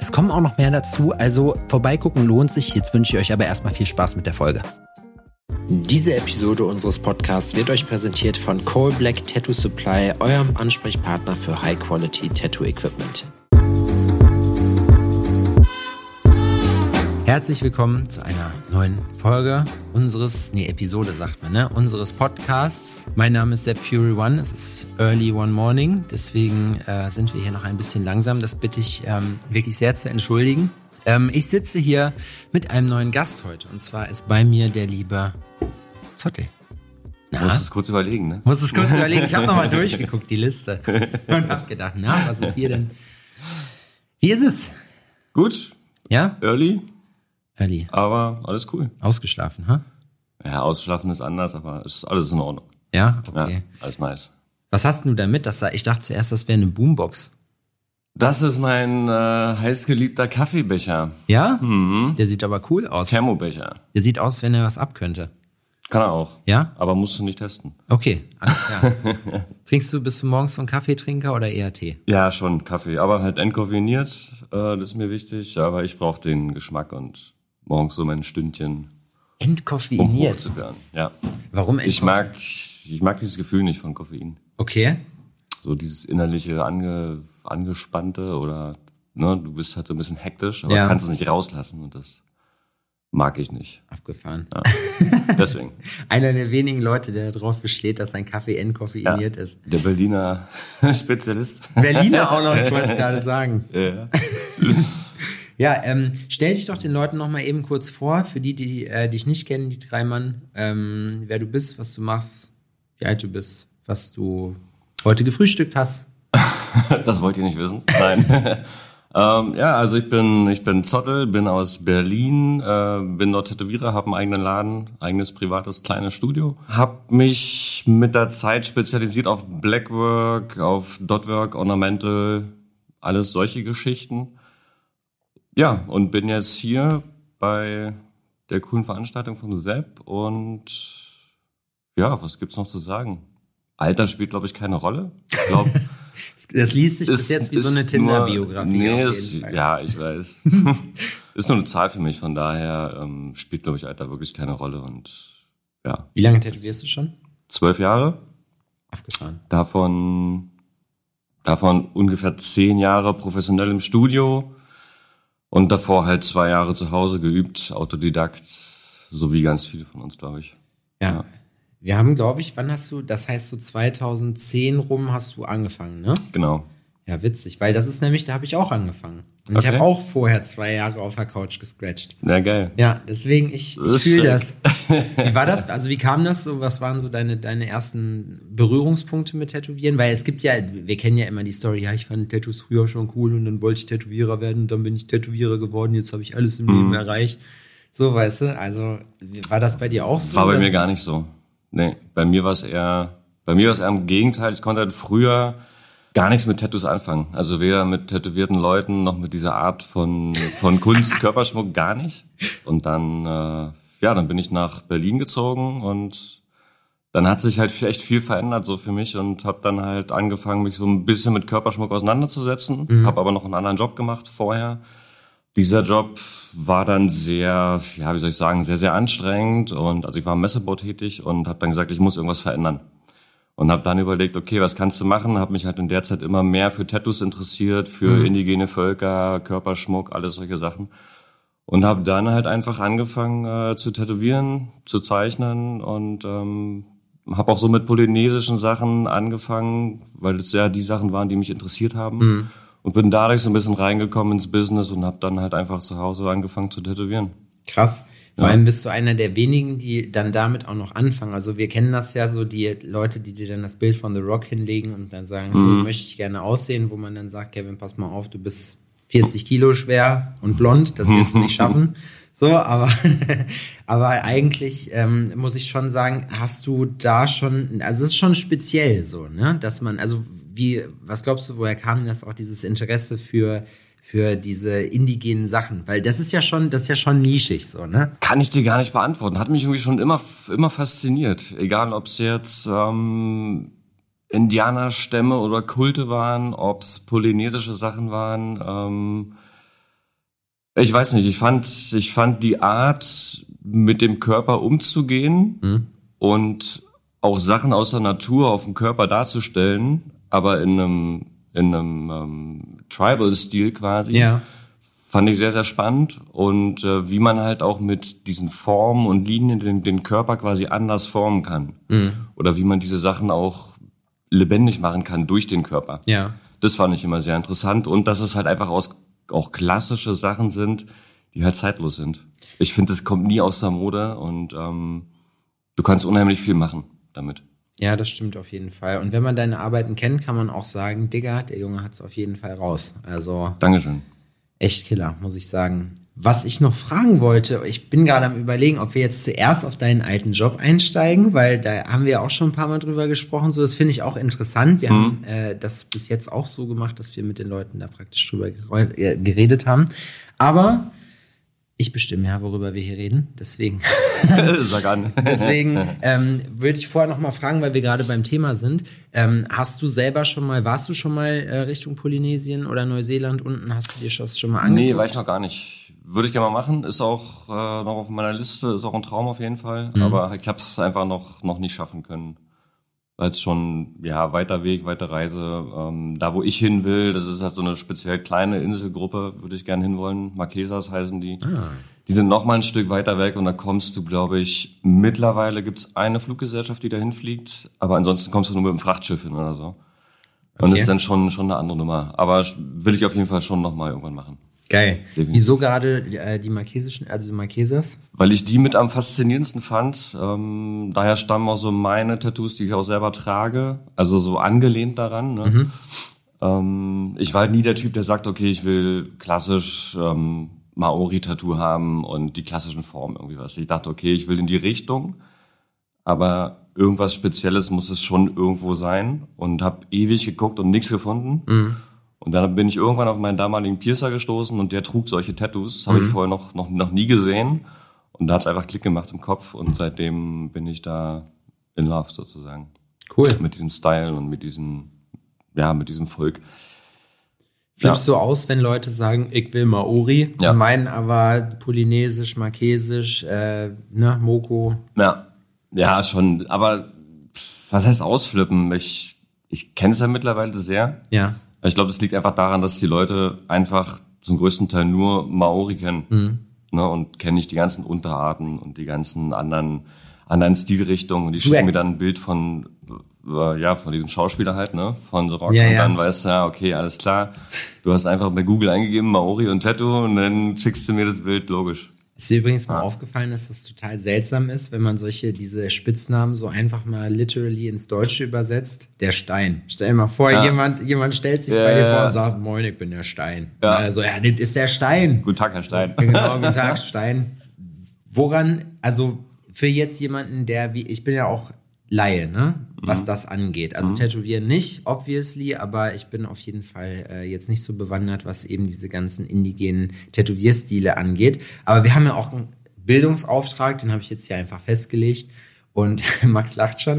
Es kommen auch noch mehr dazu, also vorbeigucken lohnt sich. Jetzt wünsche ich euch aber erstmal viel Spaß mit der Folge. Diese Episode unseres Podcasts wird euch präsentiert von Coal Black Tattoo Supply, eurem Ansprechpartner für High Quality Tattoo Equipment. Herzlich willkommen zu einer neuen Folge unseres, nee, Episode sagt man, ne, unseres Podcasts. Mein Name ist Sepp Fury One, es ist Early One Morning, deswegen äh, sind wir hier noch ein bisschen langsam. Das bitte ich ähm, wirklich sehr zu entschuldigen. Ähm, ich sitze hier mit einem neuen Gast heute und zwar ist bei mir der liebe Zottel. Na? Muss es kurz überlegen, ne? Muss es kurz überlegen. Ich habe nochmal durchgeguckt, die Liste. Und hab gedacht, na, was ist hier denn? Wie ist es? Gut. Ja? Early. Early. Aber alles cool. Ausgeschlafen, ha? Ja, ausschlafen ist anders, aber ist alles in Ordnung. Ja, okay. Ja, alles nice. Was hast du damit? Das, ich dachte zuerst, das wäre eine Boombox. Das ist mein äh, heißgeliebter Kaffeebecher. Ja? Mhm. Der sieht aber cool aus. Thermobecher. Der sieht aus, wenn er was abkönnte. Kann er auch. Ja? Aber musst du nicht testen. Okay, alles klar. Trinkst du, bist du morgens so ein Kaffeetrinker oder eher Tee? Ja, schon Kaffee. Aber halt entkoffeiniert, äh, das ist mir wichtig. Aber ich brauche den Geschmack und morgens so mein Stündchen, um Entkoffeiniert. zu werden. Ja. Warum Ich mag, ich mag dieses Gefühl nicht von Koffein. Okay. So dieses innerliche ange, angespannte oder ne, du bist halt so ein bisschen hektisch, aber Ja. kannst es nicht rauslassen und das mag ich nicht. Abgefahren. Ja. Deswegen. Einer der wenigen Leute, der darauf besteht, dass sein Kaffee entkoffeiniert ist. Der Berliner Spezialist. Berliner auch noch, ich wollte es gerade sagen. Ja. Ja, ähm, stell dich doch den Leuten noch mal eben kurz vor, für die, die äh, dich nicht kennen, die drei Mann, ähm, wer du bist, was du machst, wie alt du bist, was du heute gefrühstückt hast. Das wollt ihr nicht wissen? Nein. ähm, ja, also ich bin, ich bin Zottel, bin aus Berlin, äh, bin dort Tätowierer, habe einen eigenen Laden, eigenes privates kleines Studio. Hab mich mit der Zeit spezialisiert auf Blackwork, auf Dotwork, Ornamental, alles solche Geschichten. Ja, und bin jetzt hier bei der coolen Veranstaltung vom Sepp und ja, was gibt's noch zu sagen? Alter spielt, glaube ich, keine Rolle. Ich glaube, Das liest sich bis jetzt wie so eine Tinder-Biografie. Nee, ist, ja, ich weiß. ist nur eine Zahl für mich, von daher ähm, spielt, glaube ich, Alter wirklich keine Rolle. Und ja, Wie lange tätowierst du schon? zwölf Jahre, Abgefahren. davon, davon ungefähr zehn Jahre professionell im Studio und davor halt zwei Jahre zu Hause geübt, Autodidakt, so wie ganz viele von uns, glaube ich. Ja. Ja. Wir haben, glaube ich, wann hast du, das heißt so 2010 rum hast du angefangen, ne? Genau. Ja, witzig, weil das ist nämlich, da habe ich auch angefangen. Und ich Okay. habe auch vorher zwei Jahre auf der Couch gescratcht. Ja, geil. Ja, deswegen, ich, ich fühle das. Wie war das? Also wie kam das so? Was waren so deine, deine ersten Berührungspunkte mit Tätowieren? Weil es gibt ja, wir kennen ja immer die Story, ja, ich fand Tattoos früher schon cool und dann wollte ich Tätowierer werden und dann bin ich Tätowierer geworden, jetzt habe ich alles im Mhm. Leben erreicht. So, weißt du, also war das bei dir auch so? War bei oder? mir gar nicht so. Nee, bei mir war es eher, bei mir war es eher im Gegenteil. Ich konnte halt früher gar nichts mit Tattoos anfangen. Also weder mit tätowierten Leuten noch mit dieser Art von, von Kunst, Körperschmuck, gar nicht. Und dann, äh, ja, dann bin ich nach Berlin gezogen und dann hat sich halt echt viel verändert so für mich und habe dann halt angefangen, mich so ein bisschen mit Körperschmuck auseinanderzusetzen. Mhm. Habe aber noch einen anderen Job gemacht vorher. Dieser Job war dann sehr, ja, wie soll ich sagen, sehr, sehr anstrengend und also ich war im Messebau tätig und habe dann gesagt, ich muss irgendwas verändern. Und habe dann überlegt, okay, was kannst du machen? Habe mich halt in der Zeit immer mehr für Tattoos interessiert, für indigene Völker, Körperschmuck, alles solche Sachen. Und habe dann halt einfach angefangen äh, zu tätowieren, zu zeichnen und ähm, habe auch so mit polynesischen Sachen angefangen, weil es ja die Sachen waren, die mich interessiert haben. Und bin dadurch so ein bisschen reingekommen ins Business und habe dann halt einfach zu Hause angefangen zu tätowieren. Krass. Vor Ja. allem bist du einer der wenigen, die dann damit auch noch anfangen. Also wir kennen das ja so, die Leute, die dir dann das Bild von The Rock hinlegen und dann sagen, so Mhm. möchte ich gerne aussehen, wo man dann sagt, Kevin, pass mal auf, du bist 40 Kilo schwer und blond, das wirst du nicht schaffen. So, aber, aber eigentlich ähm, muss ich schon sagen, hast du da schon, also es ist schon speziell so, ne, dass man, also wie, was glaubst du, woher kam das auch dieses Interesse für für diese indigenen Sachen? Weil das ist ja schon, das ist ja schon nischig so, ne? Kann ich dir gar nicht beantworten. Hat mich irgendwie schon immer, immer fasziniert. Egal, ob es jetzt ähm, Indianerstämme oder Kulte waren, ob es polynesische Sachen waren. Ähm, ich weiß nicht, ich fand, ich fand die Art, mit dem Körper umzugehen mhm. und auch Sachen aus der Natur auf dem Körper darzustellen, aber in einem, in einem ähm, Tribal-Stil quasi, ja. fand ich sehr, sehr spannend. Und äh, wie man halt auch mit diesen Formen und Linien den, den Körper quasi anders formen kann. Mhm. Oder wie man diese Sachen auch lebendig machen kann durch den Körper. Ja. Das fand ich immer sehr interessant. Und dass es halt einfach aus auch klassische Sachen sind, die halt zeitlos sind. Ich finde, es kommt nie aus der Mode und ähm, du kannst unheimlich viel machen damit. Ja, das stimmt auf jeden Fall. Und wenn man deine Arbeiten kennt, kann man auch sagen, Digga, der Junge hat es auf jeden Fall raus. Also Dankeschön. Echt Killer, muss ich sagen. Was ich noch fragen wollte, ich bin gerade am überlegen, ob wir jetzt zuerst auf deinen alten Job einsteigen, weil da haben wir auch schon ein paar Mal drüber gesprochen. So, das finde ich auch interessant. Wir mhm. haben äh, das bis jetzt auch so gemacht, dass wir mit den Leuten da praktisch drüber äh, geredet haben. Aber ich bestimme ja, worüber wir hier reden. Deswegen. Sag an. deswegen ähm, würde ich vorher noch mal fragen, weil wir gerade beim Thema sind. Ähm, hast du selber schon mal, warst du schon mal äh, Richtung Polynesien oder Neuseeland unten? Hast du dir das schon mal angeguckt? Nee, weiß ich noch gar nicht. Würde ich gerne mal machen. Ist auch äh, noch auf meiner Liste, ist auch ein Traum auf jeden Fall. Mhm. Aber ich habe es einfach noch, noch nicht schaffen können. Weil es schon, ja, weiter Weg, weite Reise. Ähm, da, wo ich hin will, das ist halt so eine speziell kleine Inselgruppe, würde ich gerne hinwollen. Marquesas heißen die. Ah. Die sind noch mal ein Stück weiter weg und da kommst du, glaube ich, mittlerweile gibt's eine Fluggesellschaft, die dahin fliegt. Aber ansonsten kommst du nur mit dem Frachtschiff hin oder so. Und okay. das ist dann schon, schon eine andere Nummer. Aber will ich auf jeden Fall schon noch mal irgendwann machen. Geil. Definitiv. Wieso gerade äh, die marquesischen, also die Marquesas? Weil ich die mit am faszinierendsten fand. Ähm, daher stammen auch so meine Tattoos, die ich auch selber trage. Also so angelehnt daran. Ne? Mhm. Ähm, ich war halt nie der Typ, der sagt, okay, ich will klassisch ähm, Maori-Tattoo haben und die klassischen Formen irgendwie was. Ich dachte, okay, ich will in die Richtung, aber irgendwas Spezielles muss es schon irgendwo sein und habe ewig geguckt und nichts gefunden. Mhm. Und dann bin ich irgendwann auf meinen damaligen Piercer gestoßen und der trug solche Tattoos. Habe mhm. ich vorher noch, noch, noch nie gesehen. Und da hat's einfach Klick gemacht im Kopf und seitdem bin ich da in love sozusagen. Cool. Mit diesem Style und mit diesem, ja, mit diesem Volk. Flippst ja. du aus, wenn Leute sagen, ich will Maori, ja. meinen aber polynesisch, marquesisch, äh, ne, Moko. Ja, ja, schon. Aber was heißt ausflippen? Ich, ich kenne es ja mittlerweile sehr. Ja. Ich glaube, es liegt einfach daran, dass die Leute einfach zum größten Teil nur Maori kennen mhm. ne, und kennen nicht die ganzen Unterarten und die ganzen anderen anderen Stilrichtungen. Und die schicken mir dann ein Bild von äh, ja von diesem Schauspieler halt, ne, von The Rock. Ja, und dann weißt du ja, okay, alles klar. Du hast einfach bei Google eingegeben Maori und Tattoo und dann schickst du mir das Bild, logisch. Ist dir übrigens mal ah. aufgefallen, dass das total seltsam ist, wenn man solche, diese Spitznamen so einfach mal literally ins Deutsche übersetzt? Der Stein. Stell dir mal vor, ja. jemand, jemand stellt sich ja, bei dir vor und sagt, moin, ich bin der Stein. Ja. Also, ja, das ist der Stein. Guten Tag, Herr Stein. Genau, guten Tag, Stein. Woran, also für jetzt jemanden, der wie, ich bin ja auch Laie, ne? Was mhm. das angeht. Also mhm. tätowieren nicht, obviously, aber ich bin auf jeden Fall äh, jetzt nicht so bewandert, was eben diese ganzen indigenen Tätowierstile angeht. Aber wir haben ja auch einen Bildungsauftrag, den habe ich jetzt hier einfach festgelegt. Und Max lacht schon.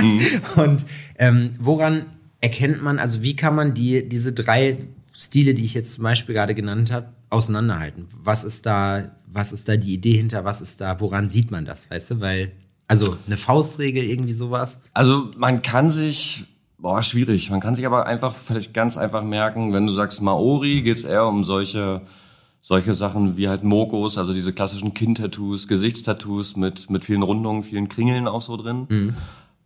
mhm. Und ähm, woran erkennt man, also wie kann man die, diese drei Stile, die ich jetzt zum Beispiel gerade genannt habe, auseinanderhalten? Was ist da, was ist da die Idee hinter? Was ist da, woran sieht man das? Weißt du, weil also eine Faustregel, irgendwie sowas? Also man kann sich, boah, schwierig, man kann sich aber einfach vielleicht ganz einfach merken, wenn du sagst Maori, geht's eher um solche solche Sachen wie halt Mokos, also diese klassischen Kinn-Tattoos, Gesichtstattoos mit, mit vielen Rundungen, vielen Kringeln auch so drin. Mhm.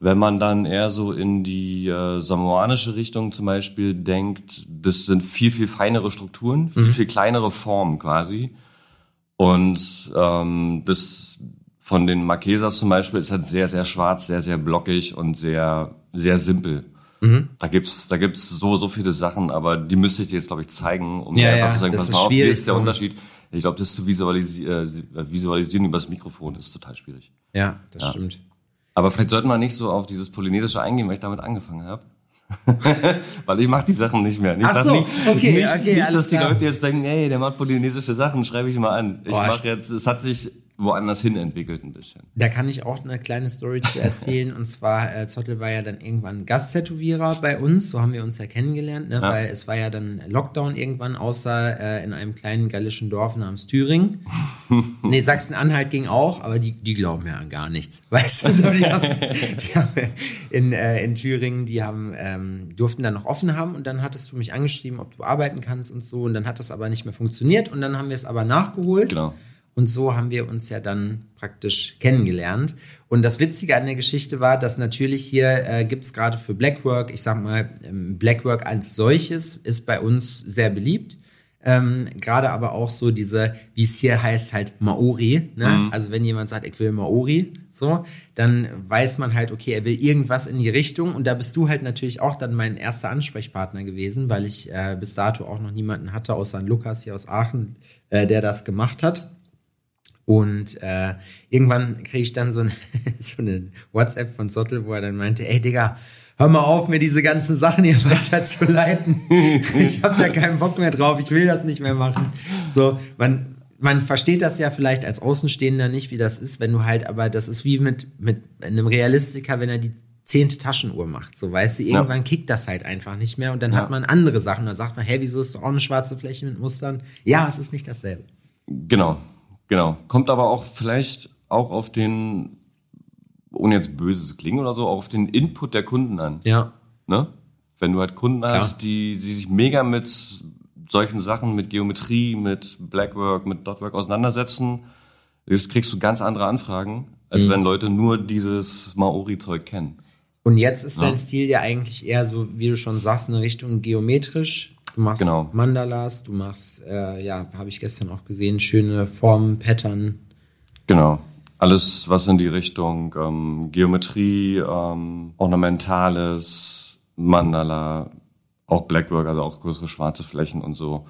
Wenn man dann eher so in die äh, samoanische Richtung zum Beispiel denkt, das sind viel, viel feinere Strukturen, viel, mhm. viel kleinere Formen quasi. Und ähm, das von den Marquesas zum Beispiel ist halt sehr, sehr schwarz, sehr, sehr blockig und sehr, sehr simpel. Mhm. Da gibt's, da gibt's so, so viele Sachen, aber die müsste ich dir jetzt, glaube ich, zeigen, um ja, dir einfach ja, zu sagen, pass mal auf, hier ist der. Unterschied. Ich glaube, das zu visualisi äh, visualisieren über das Mikrofon ist total schwierig. Ja, das stimmt. Aber vielleicht sollten wir nicht so auf dieses Polynesische eingehen, weil ich damit angefangen habe. weil ich mache die Sachen nicht mehr. Nicht, Ach dass so, nicht, okay, nicht, okay, nicht dass die klar. Leute jetzt denken, ey, der macht polynesische Sachen, schreibe ich mal an. Ich mache jetzt, es hat sich woanders hin entwickelt ein bisschen. Da kann ich auch eine kleine Story zu erzählen. Und zwar, äh, Zottel war ja dann irgendwann Gasttätowierer bei uns. So haben wir uns ja kennengelernt, ne? weil es war ja dann Lockdown irgendwann, außer äh, in einem kleinen gallischen Dorf namens Thüringen. nee, Sachsen-Anhalt ging auch, aber die, die glauben ja an gar nichts. Weißt du, so, die haben, die haben in, äh, in Thüringen, die haben, ähm, durften dann noch offen haben und dann hattest du mich angeschrieben, ob du arbeiten kannst und so. Und dann hat das aber nicht mehr funktioniert und dann haben wir es aber nachgeholt. Genau. Und so haben wir uns ja dann praktisch kennengelernt. Und das Witzige an der Geschichte war, dass natürlich hier äh, gibt es gerade für Blackwork, ich sag mal, ähm, Blackwork als solches ist bei uns sehr beliebt. Ähm, gerade aber auch so diese, wie es hier heißt, halt Maori. Ne? Also wenn jemand sagt, ich will Maori, so, dann weiß man halt, okay, er will irgendwas in die Richtung. Und da bist du halt natürlich auch dann mein erster Ansprechpartner gewesen, weil ich äh, bis dato auch noch niemanden hatte, außer Lukas hier aus Aachen, äh, der das gemacht hat. Und äh, irgendwann kriege ich dann so, ein, so eine WhatsApp von Sottel, wo er dann meinte, ey Digga, hör mal auf, mir diese ganzen Sachen hier weiterzuleiten. ich habe da keinen Bock mehr drauf, ich will das nicht mehr machen. So, man, man versteht das ja vielleicht als Außenstehender nicht, wie das ist, wenn du halt, aber das ist wie mit, mit einem Realistiker, wenn er die zehnte Taschenuhr macht. So, weißt du, irgendwann kickt das halt einfach nicht mehr und dann Ja. hat man andere Sachen. Da sagt man, hä, wieso ist doch auch eine schwarze Fläche mit Mustern? Ja, es ist nicht dasselbe. Genau, genau. Kommt aber auch vielleicht auch auf den, ohne jetzt böse zu klingen oder so, auch auf den Input der Kunden an. Ja. Ne? Wenn du halt Kunden hast, die, die sich mega mit solchen Sachen, mit Geometrie, mit Blackwork, mit Dotwork auseinandersetzen, das kriegst du ganz andere Anfragen, als Mhm. wenn Leute nur dieses Maori-Zeug kennen. Und jetzt ist dein Ja. Stil ja eigentlich eher so, wie du schon sagst, in Richtung geometrisch. Du machst Genau. Mandalas, du machst, äh, ja, habe ich gestern auch gesehen, schöne Formen, Pattern. Genau. Alles, was in die Richtung ähm, Geometrie, ähm, Ornamentales, Mandala, auch Blackwork, also auch größere schwarze Flächen und so,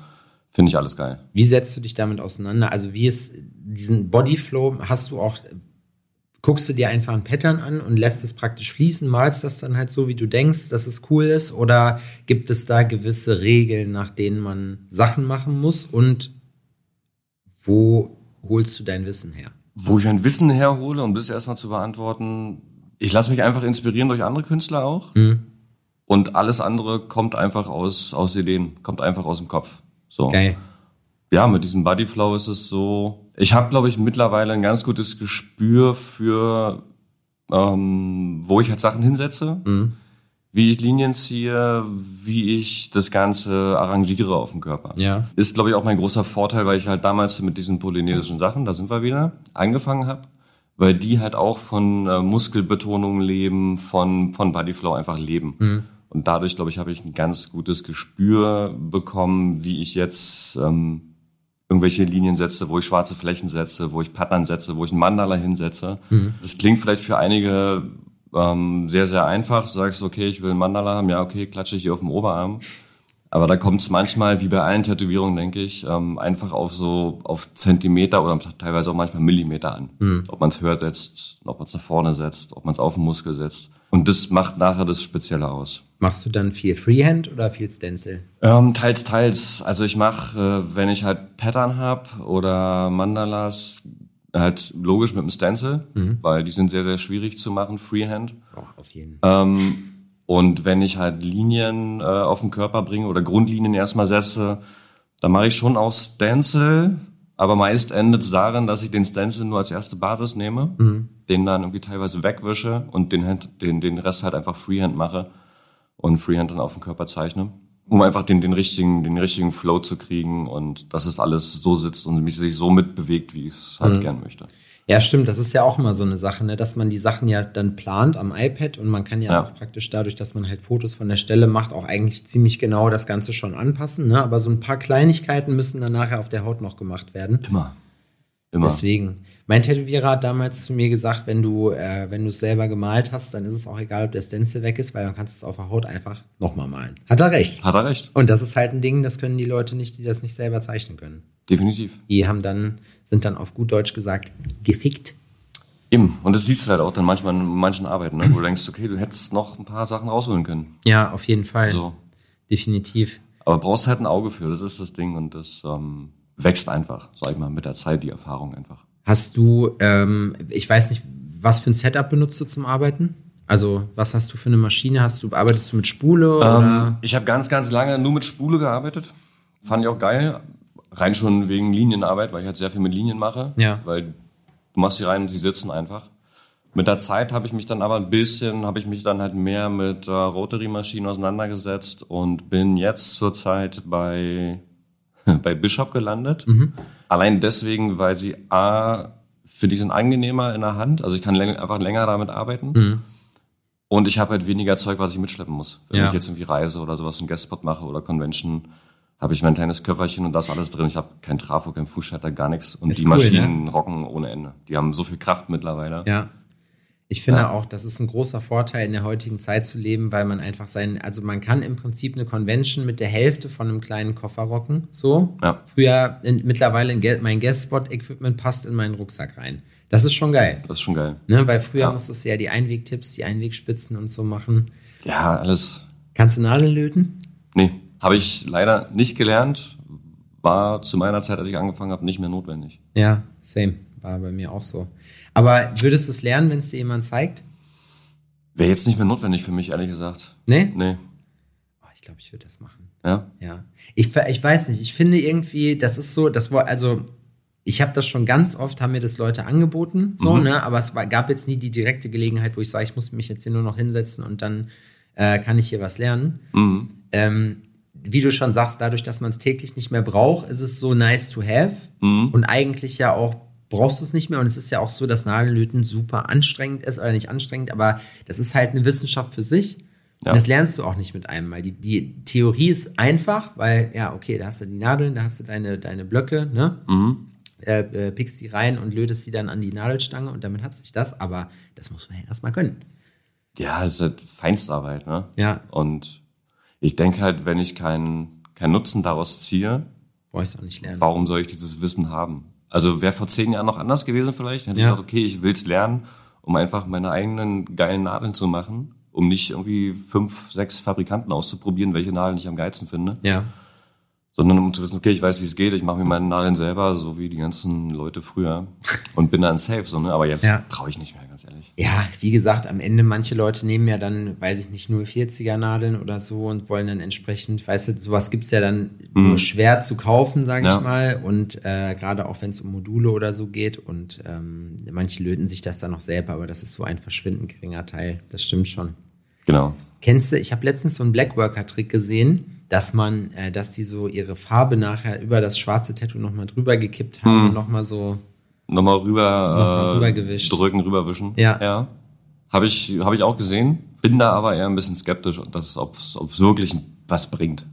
finde ich alles geil. Wie setzt du dich damit auseinander? Also wie ist diesen Bodyflow, hast du auch, guckst du dir einfach ein Pattern an und lässt es praktisch fließen, malst das dann halt so, wie du denkst, dass es cool ist? Oder gibt es da gewisse Regeln, nach denen man Sachen machen muss? Und wo holst du dein Wissen her? Wo ich mein Wissen herhole, um das erstmal zu beantworten, ich lasse mich einfach inspirieren durch andere Künstler auch. Mhm. Und alles andere kommt einfach aus, aus Ideen, kommt einfach aus dem Kopf. So. Geil. Ja, mit diesem Bodyflow ist es so. Ich habe, glaube ich, mittlerweile ein ganz gutes Gespür für, ähm, wo ich halt Sachen hinsetze, Mhm. wie ich Linien ziehe, wie ich das Ganze arrangiere auf dem Körper. Ja. Ist, glaube ich, auch mein großer Vorteil, weil ich halt damals mit diesen polynesischen Sachen, da sind wir wieder, angefangen habe, weil die halt auch von äh, Muskelbetonung leben, von, von Bodyflow einfach leben. Und dadurch, glaube ich, habe ich ein ganz gutes Gespür bekommen, wie ich jetzt ähm, irgendwelche Linien setze, wo ich schwarze Flächen setze, wo ich Pattern setze, wo ich ein Mandala hinsetze. Das klingt vielleicht für einige ähm, sehr, sehr einfach. Du sagst, okay, ich will ein Mandala haben, ja, okay, klatsche ich hier auf dem Oberarm. Aber da kommt es manchmal, wie bei allen Tätowierungen, denke ich, ähm, einfach auf so auf Zentimeter oder teilweise auch manchmal Millimeter an. Ob man es höher setzt, ob man es nach vorne setzt, ob man es auf den Muskel setzt. Und das macht nachher das Spezielle aus. Machst du dann viel Freehand oder viel Stencil? Ähm, teils, teils. Also ich mache, äh, wenn ich halt Pattern hab oder Mandalas, halt logisch mit dem Stencil, weil die sind sehr, sehr schwierig zu machen, Freehand. Oh, auf jeden Fall. Ähm, und wenn ich halt Linien äh, auf den Körper bringe oder Grundlinien erstmal setze, dann mache ich schon auch Stencil, aber meist endet es darin, dass ich den Stencil nur als erste Basis nehme, den dann irgendwie teilweise wegwische und den, den, den Rest halt einfach Freehand mache und Freehand dann auf den Körper zeichne. Um einfach den, den, richtigen, den richtigen Flow zu kriegen und dass es alles so sitzt und mich sich so mitbewegt, wie ich es halt gern möchte. Ja, stimmt. Das ist ja auch immer so eine Sache, ne? dass man die Sachen ja dann plant am iPad und man kann ja, Ja. auch praktisch dadurch, dass man halt Fotos von der Stelle macht, auch eigentlich ziemlich genau das Ganze schon anpassen. Ne? Aber so ein paar Kleinigkeiten müssen dann nachher auf der Haut noch gemacht werden. Immer. Immer. Deswegen. Mein Tätowierer hat damals zu mir gesagt, wenn du äh, wenn du es selber gemalt hast, dann ist es auch egal, ob der Stencil weg ist, weil dann kannst du es auf der Haut einfach nochmal malen. Hat er recht. Hat er recht. Und das ist halt ein Ding, das können die Leute nicht, die das nicht selber zeichnen können. Definitiv. Die haben dann, sind dann auf gut Deutsch gesagt, gefickt. Eben. Und das siehst du halt auch dann manchmal in manchen Arbeiten, ne? wo du denkst, okay, du hättest noch ein paar Sachen rausholen können. Ja, auf jeden Fall. So. Definitiv. Aber brauchst halt ein Auge für, das ist das Ding und das ähm, wächst einfach, sag ich mal, mit der Zeit, die Erfahrung einfach. Hast du, ähm, ich weiß nicht, was für ein Setup benutzt du zum Arbeiten? Also, was hast du für eine Maschine? Hast du, arbeitest du mit Spule? Ähm, ich habe ganz, ganz lange nur mit Spule gearbeitet. Fand ich auch geil. Rein schon wegen Linienarbeit, weil ich halt sehr viel mit Linien mache. Ja. Weil du machst sie rein und sie sitzen einfach. Mit der Zeit habe ich mich dann aber ein bisschen, habe ich mich dann halt mehr mit äh, Rotary-Maschinen auseinandergesetzt und bin jetzt zurzeit bei, bei Bishop gelandet. Allein deswegen, weil sie A, für die sind angenehmer in der Hand, also ich kann läng einfach länger damit arbeiten. Und ich habe halt weniger Zeug, was ich mitschleppen muss. Wenn Ja. ich jetzt irgendwie reise oder sowas, einen Guestspot mache oder Convention, habe ich mein kleines Köfferchen und das alles drin. Ich habe kein Trafo, kein Fußschalter, gar nichts. Und Ist die cool, ne? Maschinen rocken ohne Ende. Die haben so viel Kraft mittlerweile. Ja. Ich finde Ja. auch, das ist ein großer Vorteil in der heutigen Zeit zu leben, weil man einfach sein, also man kann im Prinzip eine Convention mit der Hälfte von einem kleinen Koffer rocken. So. Ja. Früher, in, mittlerweile in, mein Guest-Spot-Equipment passt in meinen Rucksack rein. Das ist schon geil. Das ist schon geil. Ne? Weil früher Ja. musstest du ja die Einwegtipps, die Einwegspitzen und so machen. Ja, alles. Kannst du Nadeln löten? Nee, habe ich leider nicht gelernt. War zu meiner Zeit, als ich angefangen habe, nicht mehr notwendig. Ja, same. War bei mir auch so. Aber würdest du es lernen, wenn es dir jemand zeigt? Wäre jetzt nicht mehr notwendig für mich, ehrlich gesagt. Nee? Nee. Oh, ich glaube, ich würde das machen. Ja? Ja. Ich, ich weiß nicht, ich finde irgendwie, das ist so, das war, also, ich habe das schon ganz oft, haben mir das Leute angeboten, so, Mhm. ne, aber es war, gab jetzt nie die direkte Gelegenheit, wo ich sage, ich muss mich jetzt hier nur noch hinsetzen und dann äh, kann ich hier was lernen. Mhm. Ähm, wie du schon sagst, dadurch, dass man es täglich nicht mehr braucht, ist es so nice to have Mhm. und eigentlich ja auch brauchst du es nicht mehr und es ist ja auch so, dass Nadellöten super anstrengend ist oder nicht anstrengend, aber das ist halt eine Wissenschaft für sich. Ja. Und das lernst du auch nicht mit einem Mal. Die, die Theorie ist einfach, weil, ja, okay, da hast du die Nadeln, da hast du deine, deine Blöcke, ne? Mhm. Äh, äh, pickst die rein und lötest sie dann an die Nadelstange und damit hat sich das, aber das muss man ja erstmal können. Ja, das ist halt Feinstarbeit, ne? Ja. Und ich denke halt, wenn ich keinen keinen Nutzen daraus ziehe, Brauchst du auch nicht lernen. warum soll ich dieses Wissen haben? Also wäre vor zehn Jahren noch anders gewesen vielleicht. Hätte Ja. ich gesagt, okay, ich will's lernen, um einfach meine eigenen geilen Nadeln zu machen, um nicht irgendwie fünf, sechs Fabrikanten auszuprobieren, welche Nadeln ich am geilsten finde, Ja. Sondern um zu wissen, okay, ich weiß, wie es geht, ich mache mir meine Nadeln selber, so wie die ganzen Leute früher und bin dann safe, so, ne? Aber jetzt Ja. brauche ich nicht mehr, ganz ehrlich. Ja, wie gesagt, am Ende manche Leute nehmen ja dann, weiß ich nicht, nur 40er Nadeln oder so und wollen dann entsprechend, weißt du, sowas gibt's ja dann nur schwer zu kaufen, sage Ja. ich mal. Und äh, gerade auch wenn es um Module oder so geht und ähm, manche löten sich das dann noch selber, aber das ist so ein verschwindend geringer Teil. Das stimmt schon. Genau. Kennst du, ich habe letztens so einen Blackworker-Trick gesehen, dass man, äh, dass die so ihre Farbe nachher über das schwarze Tattoo nochmal drüber gekippt haben und nochmal so. Nochmal rüber, Nochmal äh, rübergewischt. drücken, rüberwischen. Ja. ja. Habe ich, hab ich auch gesehen. Bin da aber eher ein bisschen skeptisch, ob es wirklich was bringt.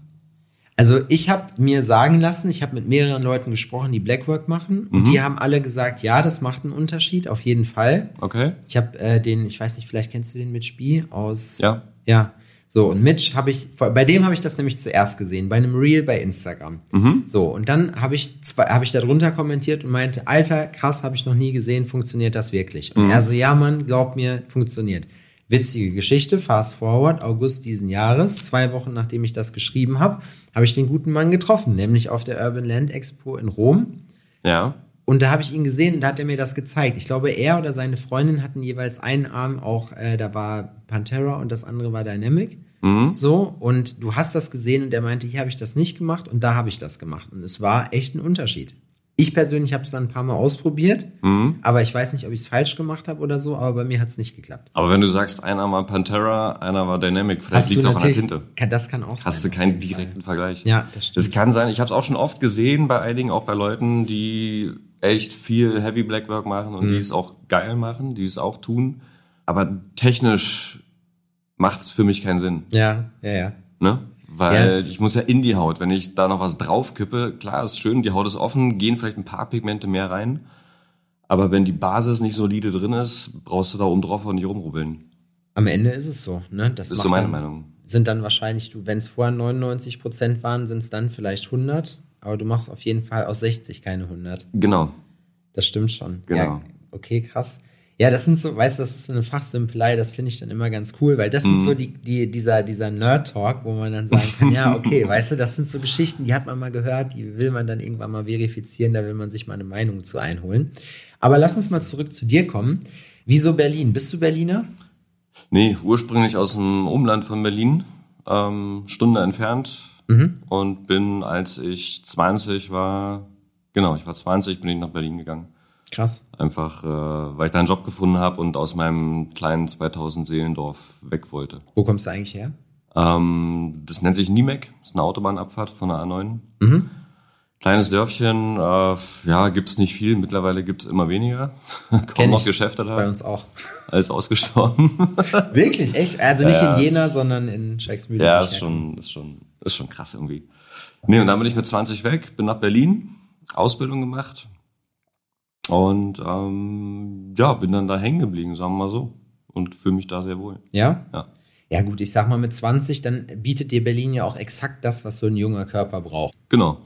Also ich habe mir sagen lassen, ich habe mit mehreren Leuten gesprochen, die Blackwork machen und die haben alle gesagt, ja, das macht einen Unterschied, auf jeden Fall. Okay? Ich habe äh, den, ich weiß nicht, vielleicht kennst du den Mitch B aus. Ja. Ja. So, und Mitch habe ich, bei dem habe ich das nämlich zuerst gesehen, bei einem Reel bei Instagram. So, und dann habe ich zwei, habe ich darunter kommentiert und meinte, Alter, krass, habe ich noch nie gesehen, funktioniert das wirklich? Und er so, ja, Mann, glaub mir, funktioniert. Witzige Geschichte, fast forward, August diesen Jahres, zwei Wochen nachdem ich das geschrieben habe, habe ich den guten Mann getroffen, nämlich auf der Urban Land Expo in Rom. Ja. Und da habe ich ihn gesehen und da hat er mir das gezeigt. Ich glaube, er oder seine Freundin hatten jeweils einen Arm auch, äh, da war Pantera und das andere war Dynamic. So, und du hast das gesehen und er meinte, hier habe ich das nicht gemacht und da habe ich das gemacht. Und es war echt ein Unterschied. Ich persönlich habe es dann ein paar Mal ausprobiert, aber ich weiß nicht, ob ich es falsch gemacht habe oder so, aber bei mir hat es nicht geklappt. Aber wenn du sagst, einer war Pantera, einer war Dynamic, vielleicht liegt es auch an der Tinte. Kann, das kann auch Hast du sein. keinen direkten Vergleich. Ja, das stimmt. Das kann sein. Ich habe es auch schon oft gesehen bei einigen, auch bei Leuten, die echt viel Heavy Blackwork machen und Mhm. die es auch geil machen, die es auch tun. Aber technisch macht es für mich keinen Sinn. Ja, ja, ja. Ne? Weil Ja, ich muss ja in die Haut. Wenn ich da noch was draufkippe, klar, ist schön, die Haut ist offen, gehen vielleicht ein paar Pigmente mehr rein. Aber wenn die Basis nicht solide drin ist, brauchst du da oben drauf auch nicht rumrubbeln. Am Ende ist es so, ne? Das, ist so meine dann, Meinung. Sind dann wahrscheinlich, du, wenn es vorher 99 Prozent waren, sind es dann vielleicht 100, aber du machst auf jeden Fall aus 60 keine 100. Genau. Das stimmt schon. Genau. Ja, okay, krass. Ja, das sind so, weißt du, das ist so eine Fachsimpelei, das finde ich dann immer ganz cool, weil das sind Mhm. so die, die, dieser, dieser Nerd-Talk, wo man dann sagen kann, ja, okay, weißt du, das sind so Geschichten, die hat man mal gehört, die will man dann irgendwann mal verifizieren, da will man sich mal eine Meinung zu einholen. Aber lass uns mal zurück zu dir kommen. Wieso Berlin? Bist du Berliner? Nee, ursprünglich aus dem Umland von Berlin, ähm, Stunde entfernt. Mhm. Und bin, als ich 20 war, genau, ich war 20, bin ich nach Berlin gegangen. Krass. Einfach, äh, weil ich da einen Job gefunden habe und aus meinem kleinen 2000 Seelendorf weg wollte. Wo kommst du eigentlich her? Ähm, das nennt sich Niemek, das ist eine Autobahnabfahrt von der A9. Mhm. Kleines Dörfchen, äh, ja, gibt's nicht viel, mittlerweile gibt's immer weniger. Kaum noch. Geschäfte Ist bei da, uns auch. alles ausgestorben. Wirklich? Echt? Also nicht Ja, in Jena, es- sondern in Scheiksmühle. ja, ist schon, ist schon, ist schon krass irgendwie. Nee, und dann bin ich mit 20 weg, bin nach Berlin, Ausbildung gemacht und ähm, ja, bin dann da hängen geblieben, sagen wir mal so. Und fühle mich da sehr wohl. Ja? Ja. Ja gut, ich sag mal mit 20, dann bietet dir Berlin ja auch exakt das, was so ein junger Körper braucht. Genau.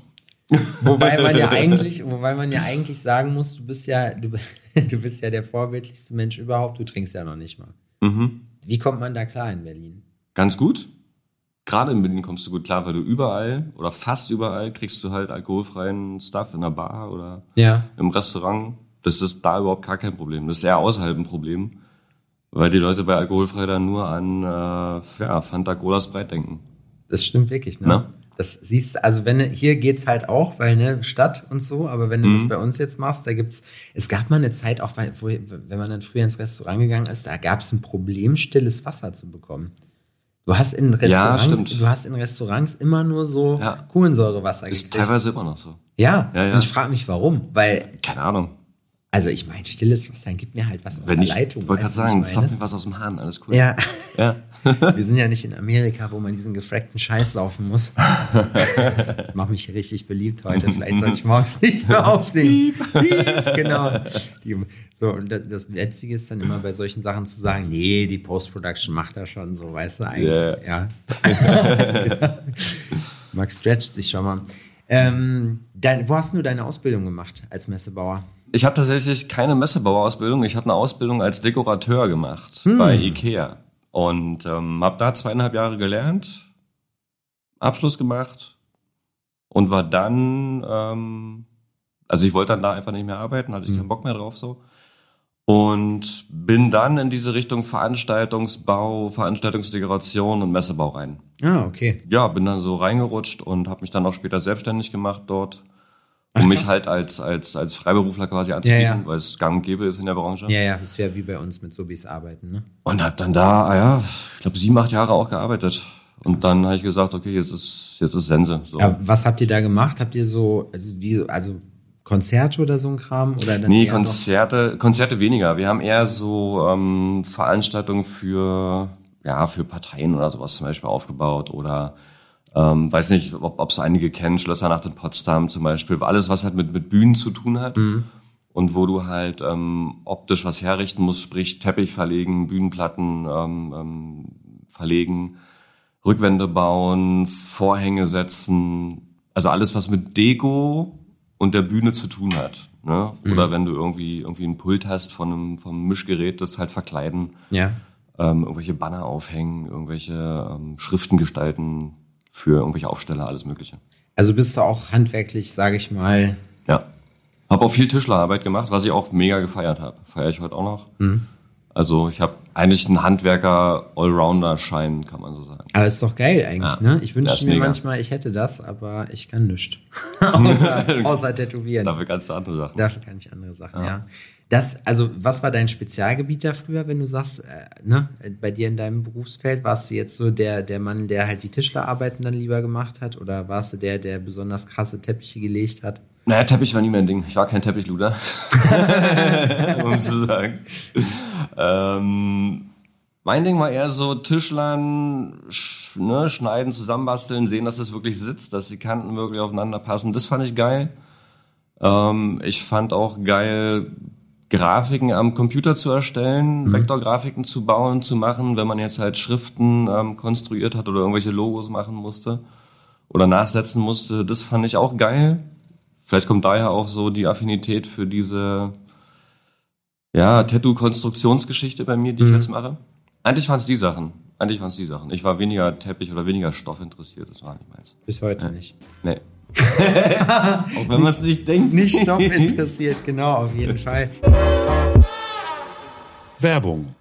Wobei man ja eigentlich, wobei man ja eigentlich sagen muss, du bist ja, du, du bist ja der vorbildlichste Mensch überhaupt, du trinkst ja noch nicht mal. Mhm. Wie kommt man da klar in Berlin? Ganz gut. Gerade in Berlin kommst du gut klar, weil du überall oder fast überall kriegst du halt alkoholfreien Stuff in der Bar oder Ja. im Restaurant. Das ist da überhaupt gar kein Problem. Das ist eher außerhalb ein Problem, weil die Leute bei alkoholfrei dann nur an äh, ja, Fanta Cola Sprite denken. Das stimmt wirklich, ne? Na? Das siehst also wenn hier geht's halt auch, weil ne, Stadt und so, aber wenn du Mhm. das bei uns jetzt machst, da gibt's, es gab mal eine Zeit auch, wo, wenn man dann früher ins Restaurant gegangen ist, da gab's ein Problem, stilles Wasser zu bekommen. Du hast in Restaurants, stimmt. du hast in Restaurants immer nur so Ja. Kohlensäurewasser Ist gekriegt. teilweise immer noch so. Ja, Ja, ja. und ich frage mich warum, weil, Keine Ahnung. Also ich meine, stilles Wasser, gib mir halt was aus Wenn der ich, Leitung. wollte gerade weißt sagen, ich zapf meine? mir was aus dem Hahn, alles cool. Ja, ja. wir sind ja nicht in Amerika, wo man diesen gefrackten Scheiß saufen muss. Ich mach mich richtig beliebt heute. Vielleicht soll ich morgens nicht mehr aufnehmen. Genau. So, und das, Letztige ist dann immer bei solchen Sachen zu sagen, nee, die Post-Production macht er schon so, weißt du, eigentlich. Yeah. Ja. Max stretcht sich schon mal. Ähm, dein, wo hast du deine Ausbildung gemacht als Messebauer? Ich habe tatsächlich keine Messebauerausbildung. Ich habe eine Ausbildung als Dekorateur gemacht bei Ikea und ähm, habe da zweieinhalb Jahre gelernt, Abschluss gemacht und war dann, ähm, also ich wollte dann da einfach nicht mehr arbeiten, hatte ich keinen Bock mehr drauf so und bin dann in diese Richtung Veranstaltungsbau, Veranstaltungsdekoration und Messebau rein. Ah, okay. Ja, bin dann so reingerutscht und habe mich dann auch später selbstständig gemacht dort. Ach, Um mich krass. halt als, als, als Freiberufler quasi anzubieten, Ja, ja. weil es gang und gäbe ist in der Branche. Ja, ja, ist ja wie bei uns mit Sobis arbeiten, ne? Und habe dann da, ah ja, ich glaube sieben, acht Jahre auch gearbeitet. Und dann habe ich gesagt, okay, jetzt ist, jetzt ist Sense. So. Ja, was habt ihr da gemacht? Habt ihr so, also, wie, also Konzerte oder so ein Kram? Oder dann Nee, Konzerte, Konzerte weniger. Wir haben eher so ähm, Veranstaltungen für, ja, für Parteien oder sowas zum Beispiel aufgebaut oder ähm, weiß nicht, ob es einige kennen, Schlössernacht in Potsdam zum Beispiel, alles, was halt mit, mit Bühnen zu tun hat und wo du halt ähm, optisch was herrichten musst, sprich Teppich verlegen, Bühnenplatten ähm, ähm, verlegen, Rückwände bauen, Vorhänge setzen, also alles, was mit Deko und der Bühne zu tun hat. Ne? Oder wenn du irgendwie irgendwie ein Pult hast von einem vom Mischgerät, das halt verkleiden, Ja. ähm, irgendwelche Banner aufhängen, irgendwelche ähm, Schriften gestalten für irgendwelche Aufsteller, alles Mögliche. Also bist du auch handwerklich, sage ich mal, Ja. Habe auch viel Tischlerarbeit gemacht, was ich auch mega gefeiert habe. Feiere ich heute auch noch. Also ich habe eigentlich einen Handwerker-Allrounder-Schein, kann man so sagen. aber ist doch geil eigentlich, Ja, ne? Ich wünschte mir mega. manchmal, ich hätte das, aber ich kann nichts. außer, außer tätowieren. Dafür kannst du andere Sachen. Dafür kann ich andere Sachen, ja. Das, also, was war dein Spezialgebiet da früher, wenn du sagst, äh, ne, bei dir in deinem Berufsfeld, warst du jetzt so der, der Mann, der halt die Tischlerarbeiten dann lieber gemacht hat, oder warst du der, der besonders krasse Teppiche gelegt hat? Naja, Teppich war nie mein Ding. Ich war kein Teppichluder. um zu sagen. Ähm, mein Ding war eher so Tischlern, sch, ne, schneiden, zusammenbasteln, sehen, dass es wirklich sitzt, dass die Kanten wirklich aufeinander passen. Das fand ich geil. Ähm, ich fand auch geil, Grafiken am Computer zu erstellen, mhm. Vektorgrafiken zu bauen, zu machen, wenn man jetzt halt Schriften ähm, konstruiert hat oder irgendwelche Logos machen musste oder nachsetzen musste. Das fand ich auch geil. Vielleicht kommt daher auch so die Affinität für diese ja, Tattoo-Konstruktionsgeschichte bei mir, die mhm. ich jetzt mache. Eigentlich waren es die Sachen. Eigentlich waren es die Sachen. Ich war weniger Teppich oder weniger Stoff interessiert. Das war nicht meins. Bis heute ja. nicht. Nee. Auch wenn man es nicht denkt. Nicht Stoff interessiert, genau, auf jeden Fall. Werbung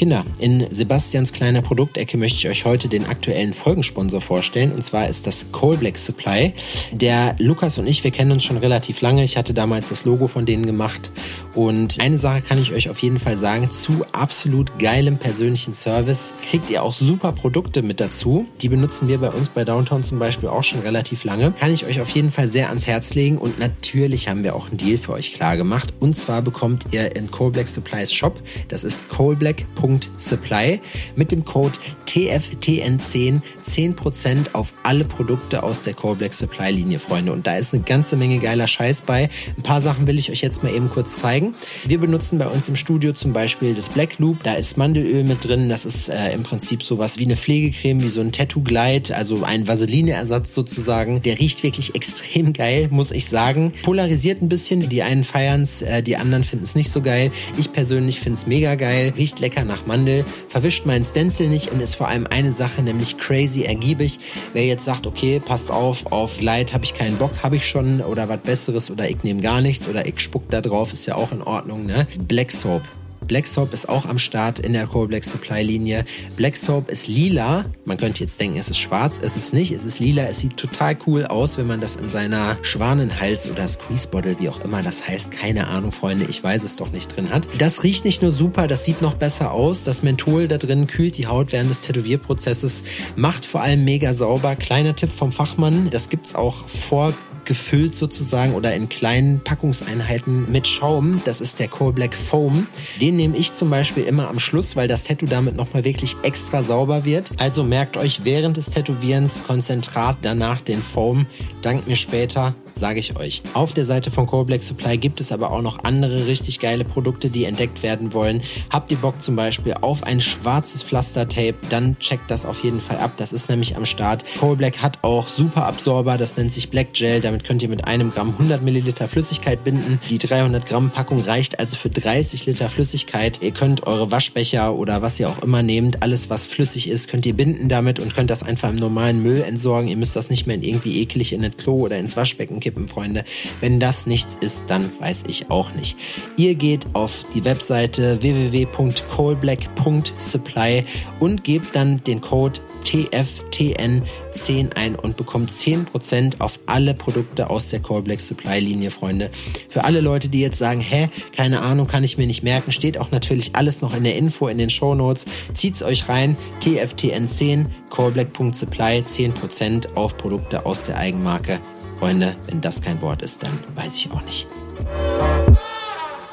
Kinder, in Sebastians kleiner Produktecke möchte ich euch heute den aktuellen Folgensponsor vorstellen. Und zwar ist das Coal Black Supply. Der Lukas und ich, wir kennen uns schon relativ lange. Ich hatte damals das Logo von denen gemacht. Und eine Sache kann ich euch auf jeden Fall sagen. Zu absolut geilem persönlichen Service kriegt ihr auch super Produkte mit dazu. Die benutzen wir bei uns bei Downtown zum Beispiel auch schon relativ lange. Kann ich euch auf jeden Fall sehr ans Herz legen. Und natürlich haben wir auch einen Deal für euch klar gemacht. Und zwar bekommt ihr in Coal Black Supplies Shop, das ist coalblack.com, Supply mit dem Code TFTN10 10% auf alle Produkte aus der Core Black Supply Linie, Freunde. Und da ist eine ganze Menge geiler Scheiß bei. Ein paar Sachen will ich euch jetzt mal eben kurz zeigen. Wir benutzen bei uns im Studio zum Beispiel das Black Loop. Da ist Mandelöl mit drin. Das ist äh, im Prinzip sowas wie eine Pflegecreme, wie so ein Tattoo Glide, also ein Vaseline-Ersatz sozusagen. Der riecht wirklich extrem geil, muss ich sagen. Polarisiert ein bisschen. Die einen feiern es, äh, die anderen finden es nicht so geil. Ich persönlich finde es mega geil. Riecht lecker nach Mandel. Verwischt meinen Stencil nicht und ist vor allem eine Sache, nämlich crazy ergiebig. Wer jetzt sagt, okay, passt auf, auf Light habe ich keinen Bock, habe ich schon oder was Besseres oder ich nehme gar nichts oder ich spuck da drauf, ist ja auch in Ordnung. Ne? Black Soap Black Soap ist auch am Start in der Core Black Supply Linie. Black Soap ist lila. Man könnte jetzt denken, es ist schwarz. Es ist nicht. Es ist lila. Es sieht total cool aus, wenn man das in seiner Schwanenhals oder Squeeze Bottle, wie auch immer das heißt, keine Ahnung, Freunde, ich weiß es doch nicht drin hat. Das riecht nicht nur super, das sieht noch besser aus. Das Menthol da drin kühlt die Haut während des Tätowierprozesses, macht vor allem mega sauber. Kleiner Tipp vom Fachmann, das gibt's auch vor gefüllt sozusagen oder in kleinen Packungseinheiten mit Schaum. Das ist der Coal Black Foam. Den nehme ich zum Beispiel immer am Schluss, weil das Tattoo damit nochmal wirklich extra sauber wird. Also merkt euch während des Tätowierens Konzentrat, danach den Foam. Dank mir später, sage ich euch. Auf der Seite von Coal Black Supply gibt es aber auch noch andere richtig geile Produkte, die entdeckt werden wollen. Habt ihr Bock zum Beispiel auf ein schwarzes Pflastertape, dann checkt das auf jeden Fall ab. Das ist nämlich am Start. Coal Black hat auch Super Absorber, das nennt sich Black Gel. Damit könnt ihr mit einem Gramm 100 Milliliter Flüssigkeit binden. Die 300 Gramm Packung reicht also für 30 Liter Flüssigkeit. Ihr könnt eure Waschbecher oder was ihr auch immer nehmt, alles was flüssig ist, könnt ihr binden damit und könnt das einfach im normalen Müll entsorgen. Ihr müsst das nicht mehr in irgendwie eklig in ein Klo oder ins Waschbecken kippen, Freunde. Wenn das nichts ist, dann weiß ich auch nicht. Ihr geht auf die Webseite www.coalblack.supply und gebt dann den Code TFTN10 ein und bekommt 10% auf alle Produkte aus der Core Black Supply Linie, Freunde. Für alle Leute, die jetzt sagen, hä, keine Ahnung, kann ich mir nicht merken, steht auch natürlich alles noch in der Info, in den Show Notes. Zieht's euch rein, TFTN10, coreblack.supply, 10% auf Produkte aus der Eigenmarke. Freunde, wenn das kein Wort ist, dann weiß ich auch nicht.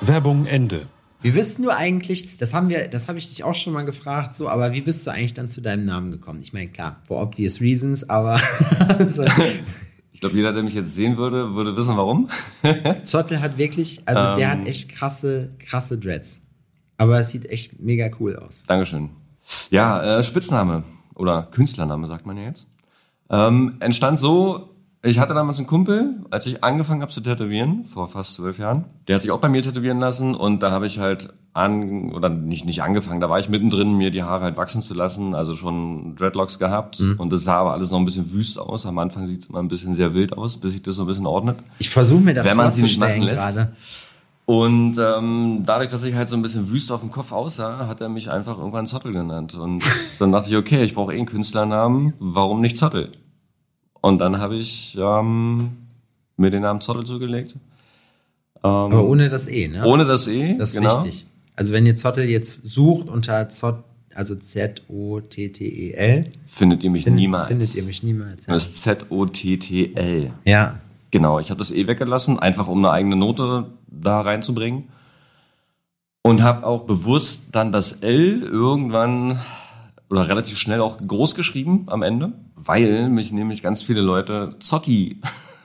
Werbung Ende. Wie bist du eigentlich, das haben wir, das habe ich dich auch schon mal gefragt, so, aber wie bist du eigentlich dann zu deinem Namen gekommen? Ich meine, klar, for obvious reasons, aber. ich glaube, jeder, der mich jetzt sehen würde, würde wissen, warum. Zottel hat wirklich, also ähm, der hat ähm. echt krasse, krasse Dreads. Aber es sieht echt mega cool aus. Dankeschön. Ja, äh, Spitzname oder Künstlername sagt man ja jetzt. Ähm, entstand so, ich hatte damals einen Kumpel, als ich angefangen habe zu tätowieren, vor fast zwölf Jahren. Der hat sich auch bei mir tätowieren lassen und da habe ich halt an, oder nicht, nicht angefangen, da war ich mittendrin, mir die Haare halt wachsen zu lassen, also schon Dreadlocks gehabt. Mhm. Und das sah aber alles noch ein bisschen wüst aus. Am Anfang sieht es immer ein bisschen sehr wild aus, bis sich das so ein bisschen ordnet. Ich versuche mir das wenn man sie nicht machen lässt. Gerade. Und ähm, dadurch, dass ich halt so ein bisschen wüst auf dem Kopf aussah, hat er mich einfach irgendwann Zottel genannt. Und dann dachte ich, okay, ich brauche eh einen Künstlernamen, warum nicht Zottel? Und dann habe ich ähm, mir den Namen Zottel zugelegt. Ähm, Aber ohne das E, ne? Ohne das E, Das ist genau. wichtig. Also wenn ihr Zottel jetzt sucht unter Zott, also Z-O-T-T-E-L. Findet ihr mich findet, niemals. Findet ihr mich niemals. Ja. Das ist Z-O-T-T-L. Ja. Genau, ich habe das E weggelassen, einfach um eine eigene Note da reinzubringen. Und habe auch bewusst dann das L irgendwann oder relativ schnell auch groß geschrieben am Ende, weil mich nämlich ganz viele Leute Zotti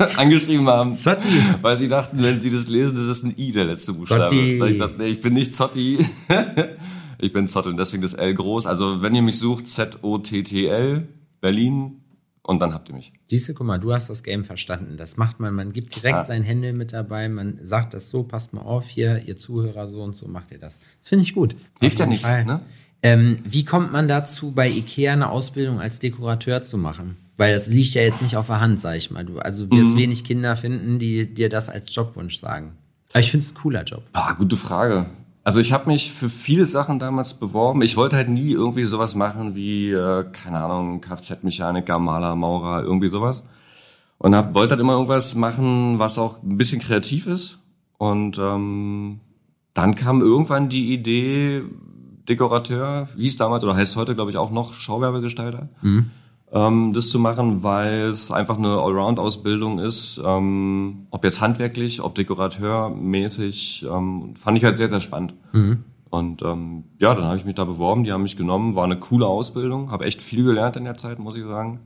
angeschrieben haben. Zotti. Weil sie dachten, wenn sie das lesen, das ist ein I, der letzte Buchstabe. Zotti. Weil ich dachte, nee, ich bin nicht Zotti. ich bin Zottel und deswegen das L groß. Also wenn ihr mich sucht, Z-O-T-T-L, Berlin, und dann habt ihr mich. Siehst du, guck mal, du hast das Game verstanden. Das macht man, man gibt direkt Ah. sein Handy mit dabei, man sagt das so, passt mal auf hier, ihr Zuhörer, so und so macht ihr das. Das finde ich gut. Hilft ja nichts, ne? Ähm, wie kommt man dazu, bei Ikea eine Ausbildung als Dekorateur zu machen? Weil das liegt ja jetzt nicht auf der Hand, sag ich mal. Du, also du Mhm. wirst wenig Kinder finden, die dir das als Jobwunsch sagen. Aber ich finde es ein cooler Job. Ah, gute Frage. Also ich habe mich für viele Sachen damals beworben. Ich wollte halt nie irgendwie sowas machen wie, äh, keine Ahnung, Kfz-Mechaniker, Maler, Maurer, irgendwie sowas. Und hab, wollte halt immer irgendwas machen, was auch ein bisschen kreativ ist. Und ähm, dann kam irgendwann die Idee, Dekorateur, hieß damals oder heißt heute, glaube ich, auch noch Schauwerbegestalter, ähm, das zu machen, weil es einfach eine Allround-Ausbildung ist. Ähm, ob jetzt handwerklich, ob Dekorateur-mäßig, ähm, fand ich halt sehr, sehr spannend. Und ähm, ja, dann habe ich mich da beworben, die haben mich genommen, war eine coole Ausbildung, habe echt viel gelernt in der Zeit, muss ich sagen.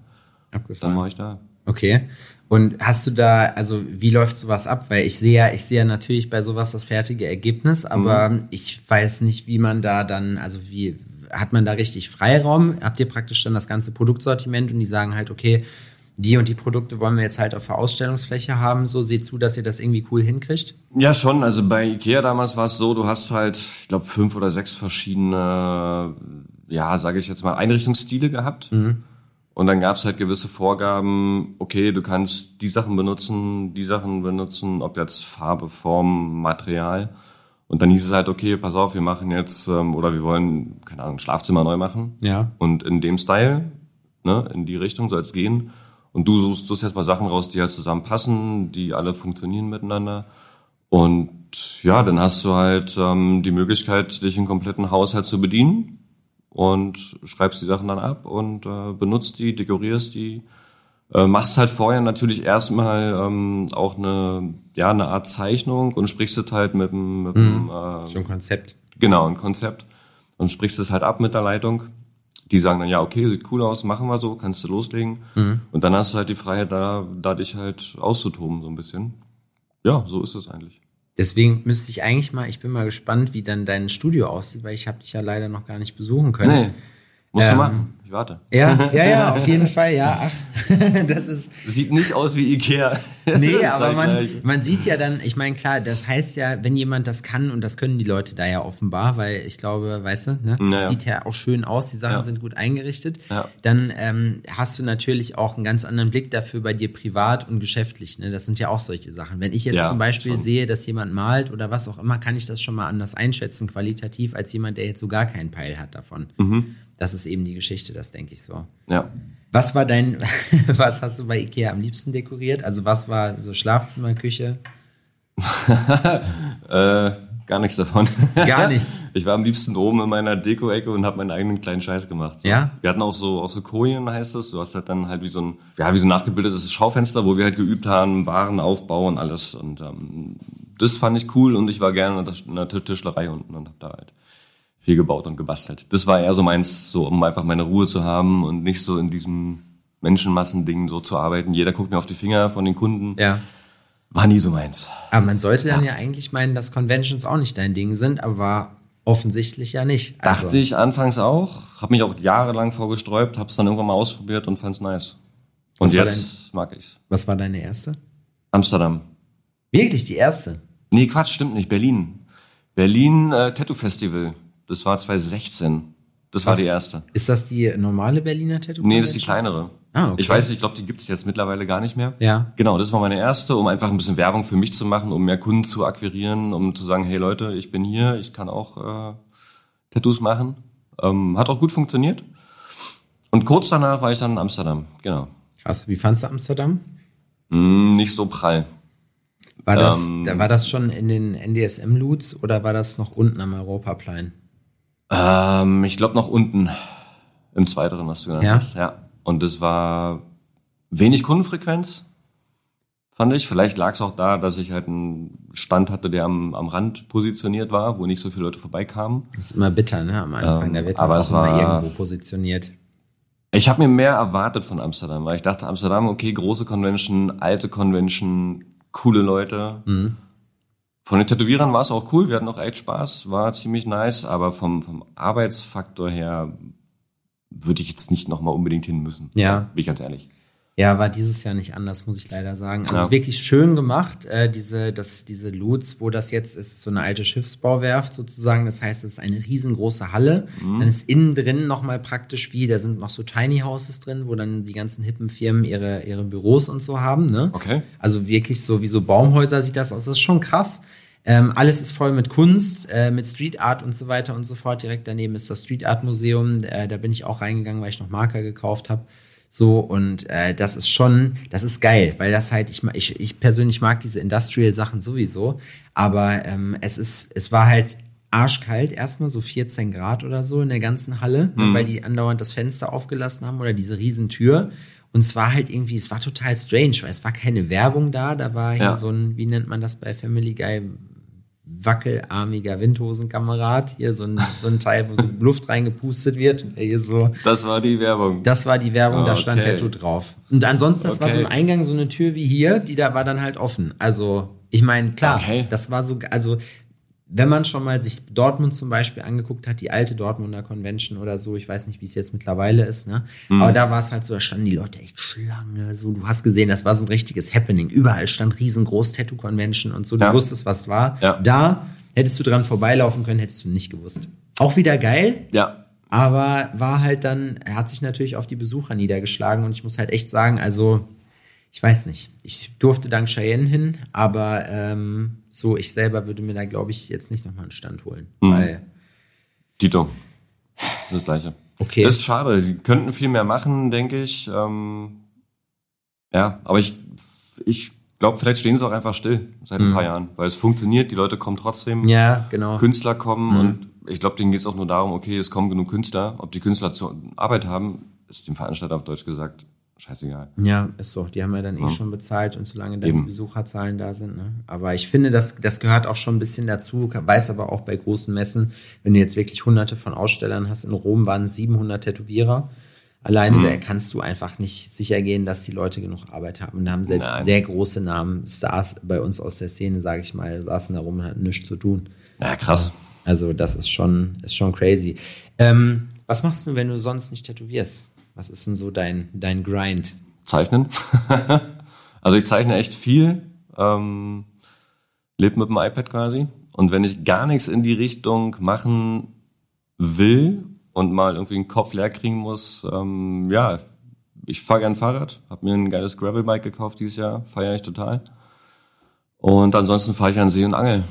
Dann war ich da. Okay. Und hast du da, also wie läuft sowas ab? Weil ich sehe ja, ich sehe ja natürlich bei sowas das fertige Ergebnis, aber Mhm. ich weiß nicht, wie man da dann, also wie, hat man da richtig Freiraum? Habt ihr praktisch dann das ganze Produktsortiment und die sagen halt, okay, die und die Produkte wollen wir jetzt halt auf der Ausstellungsfläche haben, so seht zu, dass ihr das irgendwie cool hinkriegt? Ja, schon. Also bei Ikea damals war es so, du hast halt, ich glaube, fünf oder sechs verschiedene, ja, sage ich jetzt mal, Einrichtungsstile gehabt. Und dann gab es halt gewisse Vorgaben, okay, du kannst die Sachen benutzen, die Sachen benutzen, ob jetzt Farbe, Form, Material. Und dann hieß es halt, okay, pass auf, wir machen jetzt, ähm, oder wir wollen, keine Ahnung, Schlafzimmer neu machen. Ja. Und in dem Style, ne, in die Richtung soll es gehen. Und du suchst, suchst jetzt mal Sachen raus, die halt zusammenpassen, die alle funktionieren miteinander. Und ja, dann hast du halt ähm, die Möglichkeit, dich im kompletten Haushalt zu bedienen und schreibst die Sachen dann ab und äh, benutzt die, dekorierst die. Äh, machst halt vorher natürlich erstmal ähm, auch eine, ja, eine Art Zeichnung und sprichst es halt mit dem, mit dem äh, So ein Konzept. Genau, ein Konzept. Und sprichst es halt ab mit der Leitung. Die sagen dann, ja, okay, sieht cool aus, machen wir so, kannst du loslegen. Und dann hast du halt die Freiheit, da, da dich halt auszutoben, so ein bisschen. Ja, so ist es eigentlich. Deswegen müsste ich eigentlich mal, ich bin mal gespannt, wie dann dein Studio aussieht, weil ich habe dich ja leider noch gar nicht besuchen können. Nee, musst Ähm, du machen. Ich warte. Ja, ja, ja, auf jeden Fall, ja. Ach, das ist, Sieht nicht aus wie Ikea. nee, aber man, man sieht ja dann, ich meine, klar, das heißt ja, wenn jemand das kann, und das können die Leute da ja offenbar, weil ich glaube, weißt du, ne, das Naja. sieht ja auch schön aus, die Sachen Ja. sind gut eingerichtet, Ja. dann ähm, hast du natürlich auch einen ganz anderen Blick dafür bei dir privat und geschäftlich, ne, das sind ja auch solche Sachen. Wenn ich jetzt Ja, zum Beispiel schon. sehe, dass jemand malt oder was auch immer, kann ich das schon mal anders einschätzen, qualitativ, als jemand, der jetzt so gar keinen Peil hat davon. Mhm. Das ist eben die Geschichte, das denke ich so. Ja. Was war dein, was hast du bei Ikea am liebsten dekoriert? Also was war so Schlafzimmer, Küche? Äh, gar nichts davon. Gar nichts. Ich war am liebsten oben in meiner Deko-Ecke und habe meinen eigenen kleinen Scheiß gemacht. So. Ja? Wir hatten auch so, auch so Kojen, heißt es. Du hast halt dann halt wie so ein, ja, wie so ein nachgebildetes Schaufenster, wo wir halt geübt haben, Warenaufbau und alles. Und ähm, das fand ich cool und ich war gerne in der, in der Tischlerei unten und hab da halt viel gebaut und gebastelt. Das war eher so meins, so um einfach meine Ruhe zu haben und nicht so in diesem Menschenmassending so zu arbeiten. Jeder guckt mir auf die Finger von den Kunden. Ja. War nie so meins. Aber man sollte dann ja. eigentlich meinen, dass Conventions auch nicht dein Ding sind, aber offensichtlich ja nicht. Also, Dachte ich anfangs auch, habe mich auch jahrelang vorgesträubt, habe es dann irgendwann mal ausprobiert und fand's nice. Und Was war jetzt mag ich's. Was war deine erste? Amsterdam. Wirklich die erste? Nee, Quatsch, stimmt nicht. Berlin. Berlin äh, Tattoo Festival. Das war 2016. Das war Was? die erste. Ist das die normale Berliner Tattoo? Nee, das ist die kleinere. Ah, okay. Ich weiß, ich glaube, die gibt's jetzt mittlerweile gar nicht mehr. Ja. Genau, das war meine erste, um einfach ein bisschen Werbung für mich zu machen, um mehr Kunden zu akquirieren, um zu sagen, hey Leute, ich bin hier, ich kann auch äh, Tattoos machen. Ähm, hat auch gut funktioniert. Und kurz danach war ich dann in Amsterdam. Genau. Krass. Wie fandst du Amsterdam? Mm, nicht so prall. War das, Ähm, war das schon in den NDSM-Loots oder war das noch unten am Europaplan? Ähm, ich glaube noch unten im zweiteren, was du genannt Ja? hast. Ja. Und das war wenig Kundenfrequenz, fand ich. Vielleicht lag es auch da, dass ich halt einen Stand hatte, der am, am Rand positioniert war, wo nicht so viele Leute vorbeikamen. Das ist immer bitter, ne? Am Anfang. Ähm, da wird aber man es auch immer war- irgendwo positioniert. Ich habe mir mehr erwartet von Amsterdam, weil ich dachte, Amsterdam, okay, große Convention, alte Convention, coole Leute. Mhm. Von den Tätowierern war es auch cool, wir hatten auch echt Spaß, war ziemlich nice, aber vom, vom Arbeitsfaktor her würde ich jetzt nicht nochmal unbedingt hin müssen. Ja. Bin ich ganz ehrlich. Ja, war dieses Jahr nicht anders, muss ich leider sagen. Also ja. wirklich schön gemacht, äh, diese, das, diese Loots, wo das jetzt ist, so eine alte Schiffsbauwerft sozusagen. Das heißt, es ist eine riesengroße Halle. Mhm. Dann ist innen drin nochmal praktisch wie, da sind noch so Tiny Houses drin, wo dann die ganzen hippen Firmen ihre, ihre Büros und so haben. Ne? Okay. Also wirklich so wie so Baumhäuser sieht das aus. Das ist schon krass. Ähm, alles ist voll mit Kunst, äh, mit Street Art und so weiter und so fort. Direkt daneben ist das Street Art Museum. Äh, da bin ich auch reingegangen, weil ich noch Marker gekauft habe. So, und äh, das ist schon, das ist geil, weil das halt, ich, ich, ich persönlich mag diese Industrial-Sachen sowieso, aber ähm, es ist, es war halt arschkalt, erstmal so 14 Grad oder so in der ganzen Halle, ne, mhm. weil die andauernd das Fenster aufgelassen haben oder diese Riesentür. Und es war halt irgendwie, es war total strange, weil es war keine Werbung da, da war hier ja. so ein, wie nennt man das bei Family Guy, wackelarmiger Windhosenkamerad. Hier so ein, so ein Teil, wo so Luft reingepustet wird. Hier so. Das war die Werbung. Das war die Werbung, oh, da stand okay. Tattoo drauf. Und ansonsten, das okay. war so ein Eingang, so eine Tür wie hier, die da war dann halt offen. Also, ich meine, klar, okay. das war so, also wenn man schon mal sich Dortmund zum Beispiel angeguckt hat, die alte Dortmunder Convention oder so, ich weiß nicht, wie es jetzt mittlerweile ist, ne? Mhm. Aber da war es halt so, da standen die Leute echt Schlange, so, du hast gesehen, das war so ein richtiges Happening. Überall stand riesengroß Tattoo-Convention und so, du ja. wusstest, was war. Ja. Da hättest du dran vorbeilaufen können, hättest du nicht gewusst. Auch wieder geil. Ja. Aber war halt dann, er hat sich natürlich auf die Besucher niedergeschlagen und ich muss halt echt sagen, also, ich weiß nicht. Ich durfte dank Cheyenne hin, aber ähm, so, ich selber würde mir da, glaube ich, jetzt nicht nochmal einen Stand holen. Mhm. Weil. Tito. Das gleiche. Okay. Das ist schade. Die könnten viel mehr machen, denke ich. Ähm, ja, aber ich, ich glaube, vielleicht stehen sie auch einfach still seit ein mhm. paar Jahren, weil es funktioniert, die Leute kommen trotzdem. Ja, genau. Künstler kommen mhm. und ich glaube, denen geht es auch nur darum, okay, es kommen genug Künstler. Ob die Künstler zur Arbeit haben, ist dem Veranstalter auf Deutsch gesagt scheißegal. Ja, ist so. Die haben ja dann eh ja. schon bezahlt und solange dann Eben. die Besucherzahlen da sind. Ne? Aber ich finde, das, das gehört auch schon ein bisschen dazu. Weiß aber auch bei großen Messen, wenn du jetzt wirklich hunderte von Ausstellern hast, in Rom waren 700 Tätowierer. Alleine mhm. da kannst du einfach nicht sicher gehen, dass die Leute genug Arbeit haben. Und da haben selbst Nein. sehr große Namen, Stars bei uns aus der Szene, sage ich mal, saßen da rum und hatten nichts zu tun. Ja, krass. Also das ist schon, ist schon crazy. Ähm, was machst du, wenn du sonst nicht tätowierst? Was ist denn so dein, dein Grind? Zeichnen. also ich zeichne echt viel. Ähm, lebe mit dem iPad quasi. Und wenn ich gar nichts in die Richtung machen will und mal irgendwie den Kopf leer kriegen muss, ähm, ja, ich fahre gern Fahrrad, habe mir ein geiles Gravelbike gekauft dieses Jahr, feiere ich total. Und ansonsten fahre ich an See und Angel.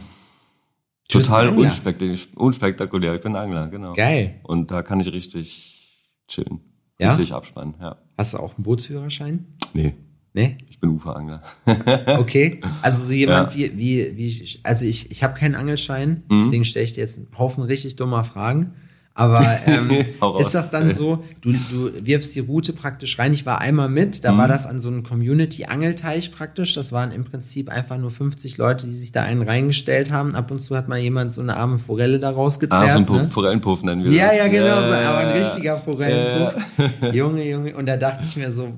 Total unspektakulär, unspektakulär. Ich bin Angler, genau. Geil. Und da kann ich richtig chillen. Ja? Richtig abspannen, ja. Hast du auch einen Bootsführerschein? Nee. Nee? Ich bin Uferangler. okay. Also so jemand ja. wie, wie, wie, also ich, ich habe keinen Angelschein, mhm. deswegen stelle ich dir jetzt einen Haufen richtig dummer Fragen. Aber ähm, ist das dann so, du, du wirfst die Route praktisch rein. Ich war einmal mit, da mhm. war das an so einem Community-Angelteich praktisch. Das waren im Prinzip einfach nur 50 Leute, die sich da einen reingestellt haben. Ab und zu hat mal jemand so eine arme Forelle da rausgezerrt. Ah, so ein ne? Forellenpuff nennen wir ja, das. Ja, ja, genau, ja, so, aber ein richtiger Forellenpuff. Ja. Junge, Junge. Und da dachte ich mir so,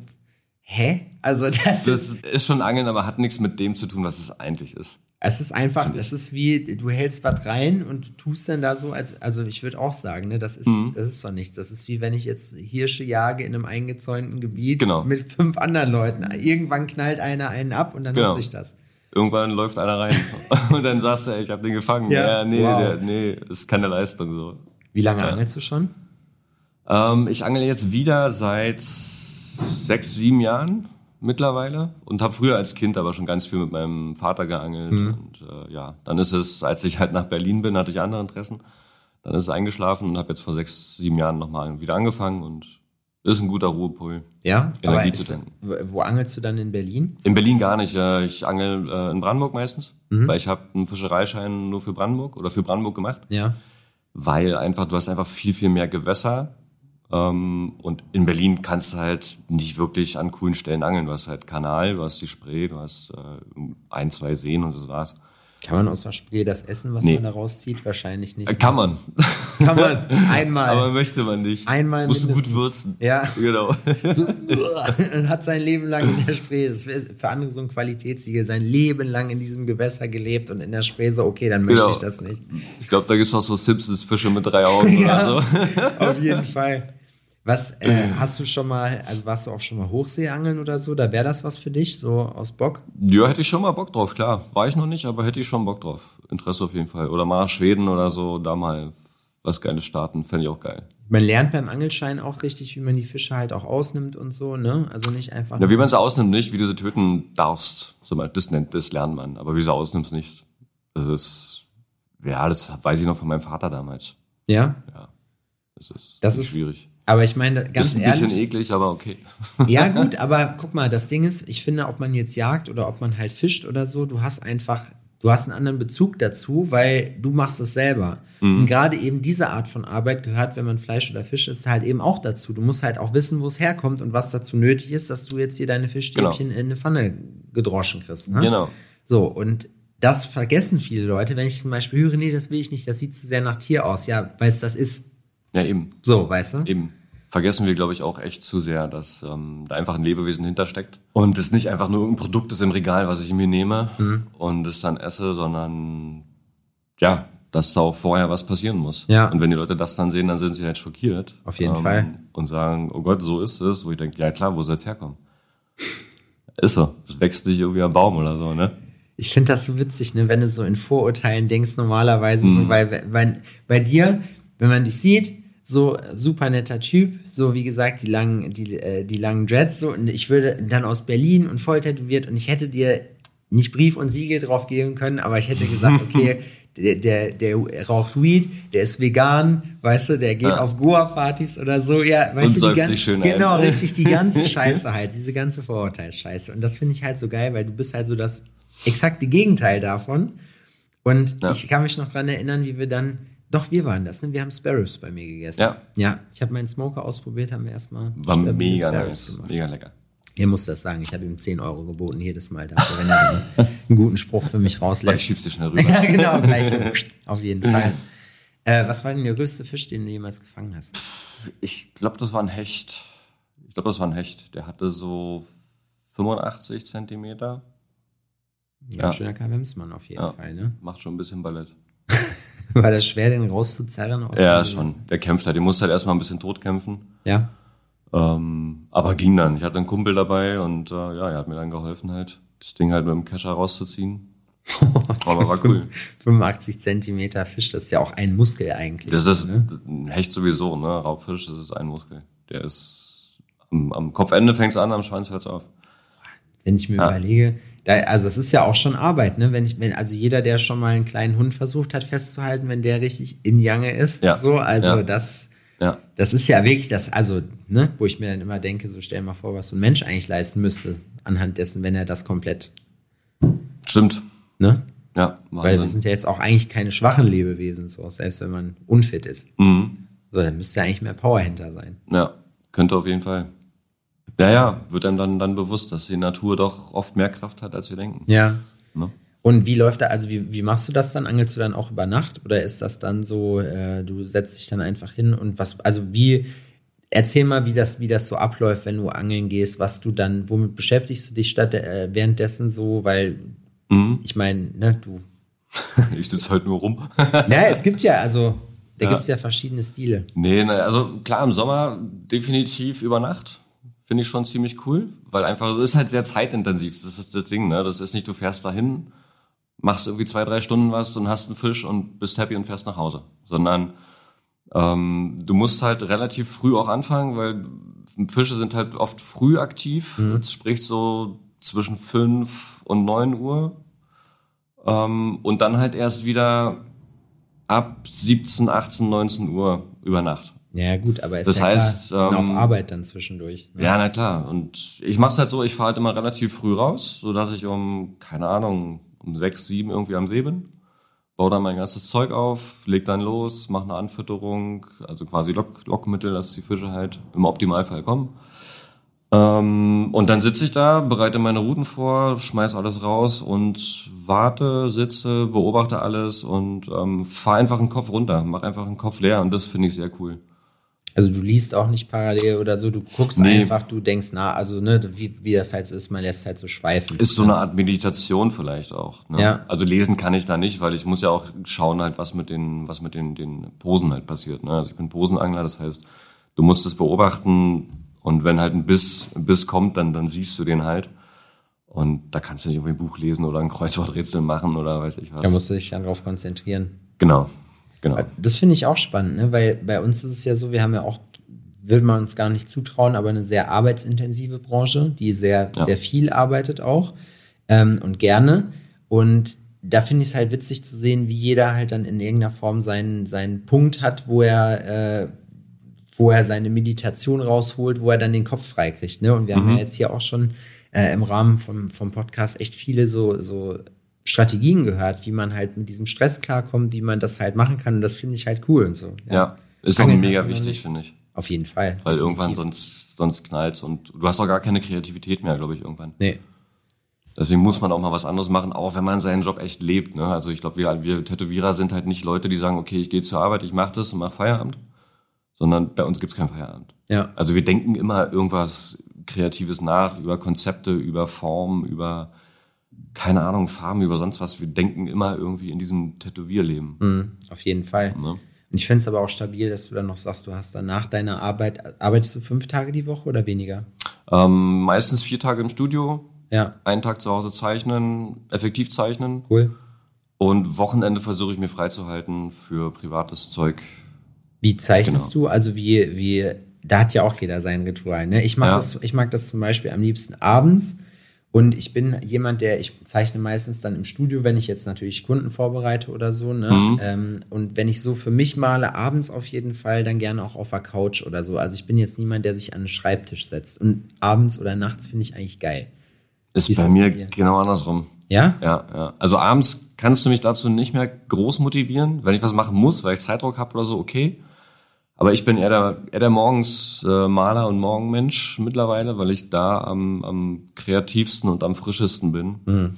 hä? Also das, das ist, ist schon Angeln, aber hat nichts mit dem zu tun, was es eigentlich ist. Es ist einfach, es ist wie, du hältst was rein und tust dann da so, als, also ich würde auch sagen, ne, das ist, mhm. das ist doch nichts. Das ist wie wenn ich jetzt Hirsche jage in einem eingezäunten Gebiet genau. mit fünf anderen Leuten. Irgendwann knallt einer einen ab und dann genau. nutze ich das. Irgendwann läuft einer rein und dann sagst du, ey, ich habe den gefangen. Ja, ja nee, wow. der, nee, ist keine Leistung so. Wie lange ja. angelst du schon? Ähm, ich angel jetzt wieder seit sechs, sieben Jahren mittlerweile und habe früher als Kind aber schon ganz viel mit meinem Vater geangelt. Mhm. Und äh, ja, dann ist es, als ich halt nach Berlin bin, hatte ich andere Interessen. Dann ist es eingeschlafen und habe jetzt vor sechs, sieben Jahren nochmal wieder angefangen und ist ein guter Ruhepol. Ja, Energie zu tanken. Wo angelst du dann in Berlin? In Berlin gar nicht. Ich angel äh, in Brandenburg meistens, mhm. weil ich habe einen Fischereischein nur für Brandenburg oder für Brandenburg gemacht. Ja. Weil einfach, du hast einfach viel, viel mehr Gewässer und in Berlin kannst du halt nicht wirklich an coolen Stellen angeln. Du hast halt Kanal, du hast die Spree, du hast äh, ein, zwei Seen und das war's. Kann man aus der Spree das essen, was nee. man da rauszieht? Wahrscheinlich nicht. Kann man. kann man einmal. Aber möchte man nicht. Einmal Musst du gut mindestens. würzen. Ja. Genau. So, hat sein Leben lang in der Spree, das ist für andere so ein Qualitätssiegel, sein Leben lang in diesem Gewässer gelebt und in der Spree so, okay, dann möchte Genau. ich das nicht. Ich glaube, da gibt's auch so Simpsons-Fische mit drei Augen oder so. Auf jeden Fall. Was, äh, hast du schon mal, also warst du auch schon mal Hochseeangeln oder so? Da wäre das was für dich, so aus Bock? Ja, hätte ich schon mal Bock drauf, klar. War ich noch nicht, aber hätte ich schon Bock drauf. Interesse auf jeden Fall. Oder mal nach Schweden oder so, da mal was Geiles starten, fände ich auch geil. Man lernt beim Angelschein auch richtig, wie man die Fische halt auch ausnimmt und so, ne? Also nicht einfach. Ja, wie man sie ausnimmt, nicht, wie du sie töten darfst. So mal, das nennt, das lernt man. Aber wie du sie ausnimmst, nicht. Das ist, ja, das weiß ich noch von meinem Vater damals. ja? Ja. Das ist, Das ist- schwierig. Aber ich meine, ganz ist ein ehrlich. bisschen eklig, aber okay. Ja, gut, aber guck mal, das Ding ist, ich finde, ob man jetzt jagt oder ob man halt fischt oder so, du hast einfach, du hast einen anderen Bezug dazu, weil du machst es selber. Mhm. Und gerade eben diese Art von Arbeit gehört, wenn man Fleisch oder Fisch isst, halt eben auch dazu. Du musst halt auch wissen, wo es herkommt und was dazu nötig ist, dass du jetzt hier deine Fischstäbchen in eine Pfanne gedroschen kriegst. Ne? Genau. So, und das vergessen viele Leute, wenn ich zum Beispiel höre, nee, das will ich nicht, das sieht zu sehr nach Tier aus. Ja, weil es das ist. Ja, eben. So, weißt du? Eben. Vergessen wir, glaube ich, auch echt zu sehr, dass ähm, da einfach ein Lebewesen hintersteckt. Und es nicht einfach nur irgendein Produkt ist im Regal, was ich mir nehme Mhm. und es dann esse, sondern ja, dass da auch vorher was passieren muss. Ja. Und wenn die Leute das dann sehen, dann sind sie halt schockiert. Auf jeden Fall. Und sagen, oh Gott, so ist es. Wo ich denke, ja klar, wo soll es herkommen? Ist so. Es wächst nicht irgendwie am Baum oder so, ne? Ich finde das so witzig, ne, wenn du so in Vorurteilen denkst, normalerweise so, weil, weil bei dir, wenn man dich sieht, so super netter Typ, so wie gesagt, die langen, die, äh, die langen Dreads, so, und ich würde dann aus Berlin und voll tätowiert und ich hätte dir nicht Brief und Siegel drauf geben können, aber ich hätte gesagt, okay, der, der, der raucht Weed, der ist vegan, weißt du, der geht Ja. auf Goa-Partys oder so, ja, weißt Und du, die säuft gan- sich schön ein. Genau, richtig, die ganze Scheiße halt, diese ganze Vorurteilsscheiße. Und das finde ich halt so geil, weil du bist halt so das exakte Gegenteil davon. Und Ja. ich kann mich noch dran erinnern, wie wir dann, doch, wir waren das, ne? Wir haben Sparrows bei mir gegessen. Ja. Ja, ich habe meinen Smoker ausprobiert, haben wir erstmal War mega nice. gemacht. Mega lecker. Er muss das sagen, ich habe ihm 10 Euro geboten jedes Mal dafür, wenn er dann einen guten Spruch für mich rauslässt. schiebst du schnell rüber. Ja, genau, gleich so. Auf jeden Fall. Äh, was war denn der größte Fisch, den du jemals gefangen hast? Ich glaube, das war ein Hecht. Ich glaube, das war ein Hecht. Der hatte so 85 Zentimeter. Ja, Ja. ein schöner Kavemsmann auf jeden Ja. Fall, ne? Macht schon ein bisschen Ballett. War das schwer, den rauszuzerren? Aus Ja, schon. Der kämpft halt. Der musste halt erstmal ein bisschen tot kämpfen. Ja. Ähm, aber ging dann. Ich hatte einen Kumpel dabei und äh, ja, er hat mir dann geholfen halt, das Ding halt mit dem Kescher rauszuziehen. Aber war cool. 85 Zentimeter Fisch, das ist ja auch ein Muskel eigentlich. Das ist ne? ein Hecht sowieso, ne? Raubfisch, das ist ein Muskel. Der ist am, am Kopfende fängt's an, am Schwanz hört's auf. Wenn ich mir Ja. überlege, da, also es ist ja auch schon Arbeit, ne? Wenn ich, wenn, also jeder, der schon mal einen kleinen Hund versucht hat festzuhalten, wenn der richtig in Jange ist, Ja. so, also Ja. das, Ja. das ist ja wirklich das, also, ne, wo ich mir dann immer denke, so stell mal vor, was so ein Mensch eigentlich leisten müsste, anhand dessen, wenn er das komplett, Stimmt. ne? Ja, Weil wir Wahnsinn. sind ja jetzt auch eigentlich keine schwachen Lebewesen, so, selbst wenn man unfit ist. Mhm. So, dann müsste ja eigentlich mehr Power hinter sein. Ja, könnte auf jeden Fall. Ja, ja, wird einem dann, dann bewusst, dass die Natur doch oft mehr Kraft hat, als wir denken. Ja. Ne? Und wie läuft da, also wie, wie machst du das dann? Angelst du dann auch über Nacht oder ist das dann so, äh, du setzt dich dann einfach hin und was, also wie, erzähl mal, wie das, wie das so abläuft, wenn du angeln gehst, was du dann, womit beschäftigst du dich statt äh, währenddessen so, weil Mhm. ich meine, ne, du, Ich sitze halt nur rum. naja, es gibt ja, also, da Ja. gibt's ja verschiedene Stile. Nee, ne, also klar, im Sommer definitiv über Nacht. Finde ich schon ziemlich cool, weil einfach, es ist halt sehr zeitintensiv. Das ist das Ding, ne? Das ist nicht, du fährst dahin, machst irgendwie zwei, drei Stunden was und hast einen Fisch und bist happy und fährst nach Hause. Sondern ähm, du musst halt relativ früh auch anfangen, weil Fische sind halt oft früh aktiv. Das spricht so zwischen fünf und neun Uhr. Ähm, und dann halt erst wieder ab 17, 18, 19 Uhr über Nacht. Ja, gut, aber ist Das ja heißt, klar, ähm, auch Arbeit dann zwischendurch. ne? Ja, na klar. Und ich mach's halt so, ich fahre halt immer relativ früh raus, so dass ich um, keine Ahnung, um sechs, sieben irgendwie am See bin. Baue dann mein ganzes Zeug auf, leg dann los, mache eine Anfütterung, also quasi Lock, Lockmittel, dass die Fische halt im Optimalfall kommen. Ähm, und dann sitze ich da, bereite meine Routen vor, schmeiß alles raus und warte, sitze, beobachte alles und ähm, fahre einfach den Kopf runter, mach einfach den Kopf leer und das finde ich sehr cool. Also du liest auch nicht parallel oder so, du guckst Nee. einfach, du denkst na, also ne, wie, wie das halt so ist, man lässt halt so schweifen. Ist so eine Art Meditation vielleicht auch. Ne? Ja. Also lesen kann ich da nicht, weil ich muss ja auch schauen halt, was mit den, was mit den, den Posen halt passiert. Ne? Also ich bin Posenangler, das heißt, du musst es beobachten und wenn halt ein Biss, ein Biss kommt, dann, dann siehst du den halt. Und da kannst du nicht irgendwie ein Buch lesen oder ein Kreuzworträtsel machen oder weiß ich was. Da musst du dich dann drauf konzentrieren. genau, genau. Das finde ich auch spannend, ne? weil bei uns ist es ja so, wir haben ja auch, will man uns gar nicht zutrauen, aber eine sehr arbeitsintensive Branche, die sehr, Ja. sehr viel arbeitet auch ähm, und gerne. Und da finde ich es halt witzig zu sehen, wie jeder halt dann in irgendeiner Form seinen, seinen Punkt hat, wo er, äh, wo er seine Meditation rausholt, wo er dann den Kopf freikriegt. Ne? Und wir haben ja jetzt hier auch schon äh, im Rahmen vom, vom Podcast echt viele so, so Strategien gehört, wie man halt mit diesem Stress klarkommt, wie man das halt machen kann. Und das finde ich halt cool und so. ja. Ist auch mega wichtig, finde ich. Auf jeden Fall. Weil Definitiv. irgendwann sonst, sonst knallt's und du hast auch gar keine Kreativität mehr, glaube ich, irgendwann. Nee. Deswegen muss man auch mal was anderes machen, auch wenn man seinen Job echt lebt. Ne? Also ich glaube, wir, wir Tätowierer sind halt nicht Leute, die sagen, okay, ich gehe zur Arbeit, ich mache das und mache Feierabend. Sondern bei uns gibt's keinen Feierabend. Ja. Also wir denken immer irgendwas Kreatives nach, über Konzepte, über Formen, über, keine Ahnung, Farben, über sonst was. Wir denken immer irgendwie in diesem Tätowierleben. Mhm, auf jeden Fall. Ne? Und ich finde es aber auch stabil, dass du dann noch sagst, du hast dann nach deiner Arbeit, arbeitest du fünf Tage die Woche oder weniger? Ähm, meistens vier Tage im Studio, Ja, einen Tag zu Hause zeichnen, effektiv zeichnen. cool. Und Wochenende versuche ich mir freizuhalten für privates Zeug. Wie zeichnest Genau. du? Also wie, wie, da hat ja auch jeder sein Ritual, ne? Ich mag Ja. das, ich mag das zum Beispiel am liebsten abends. Und ich bin jemand, der, ich zeichne meistens dann im Studio, wenn ich jetzt natürlich Kunden vorbereite oder so, ne? Mhm. Ähm, und wenn ich so für mich male, abends auf jeden Fall, dann gerne auch auf der Couch oder so. Also ich bin jetzt niemand, der sich an den Schreibtisch setzt. Und abends oder nachts finde ich eigentlich geil. Ist bei mir bei genau andersrum. Ja? Ja, ja. Also abends kannst du mich dazu nicht mehr groß motivieren. Wenn ich was machen muss, weil ich Zeitdruck habe oder so, okay. Aber ich bin eher der, eher der morgens äh, Maler und Morgenmensch mittlerweile, weil ich da am, am kreativsten und am frischesten bin. Mhm.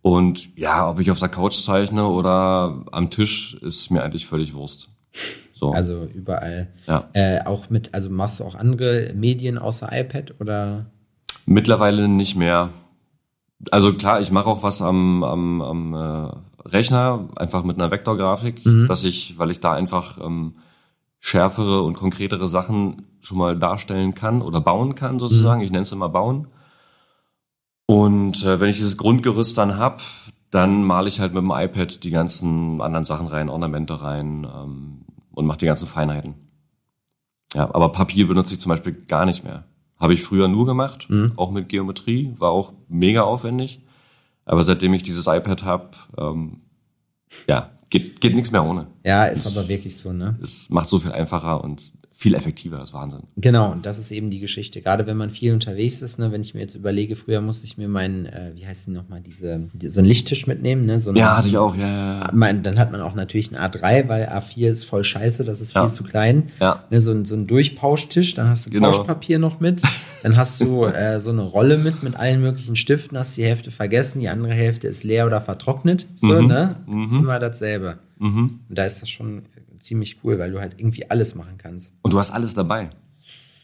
Und ja, ob ich auf der Couch zeichne oder am Tisch, ist mir eigentlich völlig Wurst. So. Also überall. ja. Äh, auch mit, also machst du auch andere Medien außer iPad oder? Mittlerweile nicht mehr. Also klar, ich mache auch was am, am, am äh, Rechner, einfach mit einer Vektorgrafik, dass ich, weil ich da einfach ähm, schärfere und konkretere Sachen schon mal darstellen kann oder bauen kann sozusagen. Ich nenne es immer bauen. Und äh, wenn ich dieses Grundgerüst dann hab, dann male ich halt mit dem iPad die ganzen anderen Sachen rein, Ornamente rein ähm, und mache die ganzen Feinheiten. Ja, aber Papier benutze ich zum Beispiel gar nicht mehr. Habe ich früher nur gemacht, auch mit Geometrie, war auch mega aufwendig. Aber seitdem ich dieses iPad habe, ähm, ja, geht, geht nichts mehr ohne. Ja, ist aber wirklich so, ne? Es macht so viel einfacher und viel effektiver, das ist Wahnsinn. Genau, und das ist eben die Geschichte. Gerade wenn man viel unterwegs ist, ne, wenn ich mir jetzt überlege, früher musste ich mir meinen, äh, wie heißt die nochmal, diese, die, so einen Lichttisch mitnehmen, ne? So einen- Ja, hatte ich auch, ja, ja, ja. Man, dann hat man auch natürlich einen A3, weil A4 ist voll scheiße, das ist viel Ja. zu klein. Ja. Ne, so, ein, so ein Durchpauschtisch, dann hast du Genau. Pauschpapier noch mit, dann hast du äh, so eine Rolle mit, mit allen möglichen Stiften, hast die Hälfte vergessen, die andere Hälfte ist leer oder vertrocknet. So, Mhm. ne? Immer dasselbe. Und da ist das schon ziemlich cool, weil du halt irgendwie alles machen kannst. Und du hast alles dabei.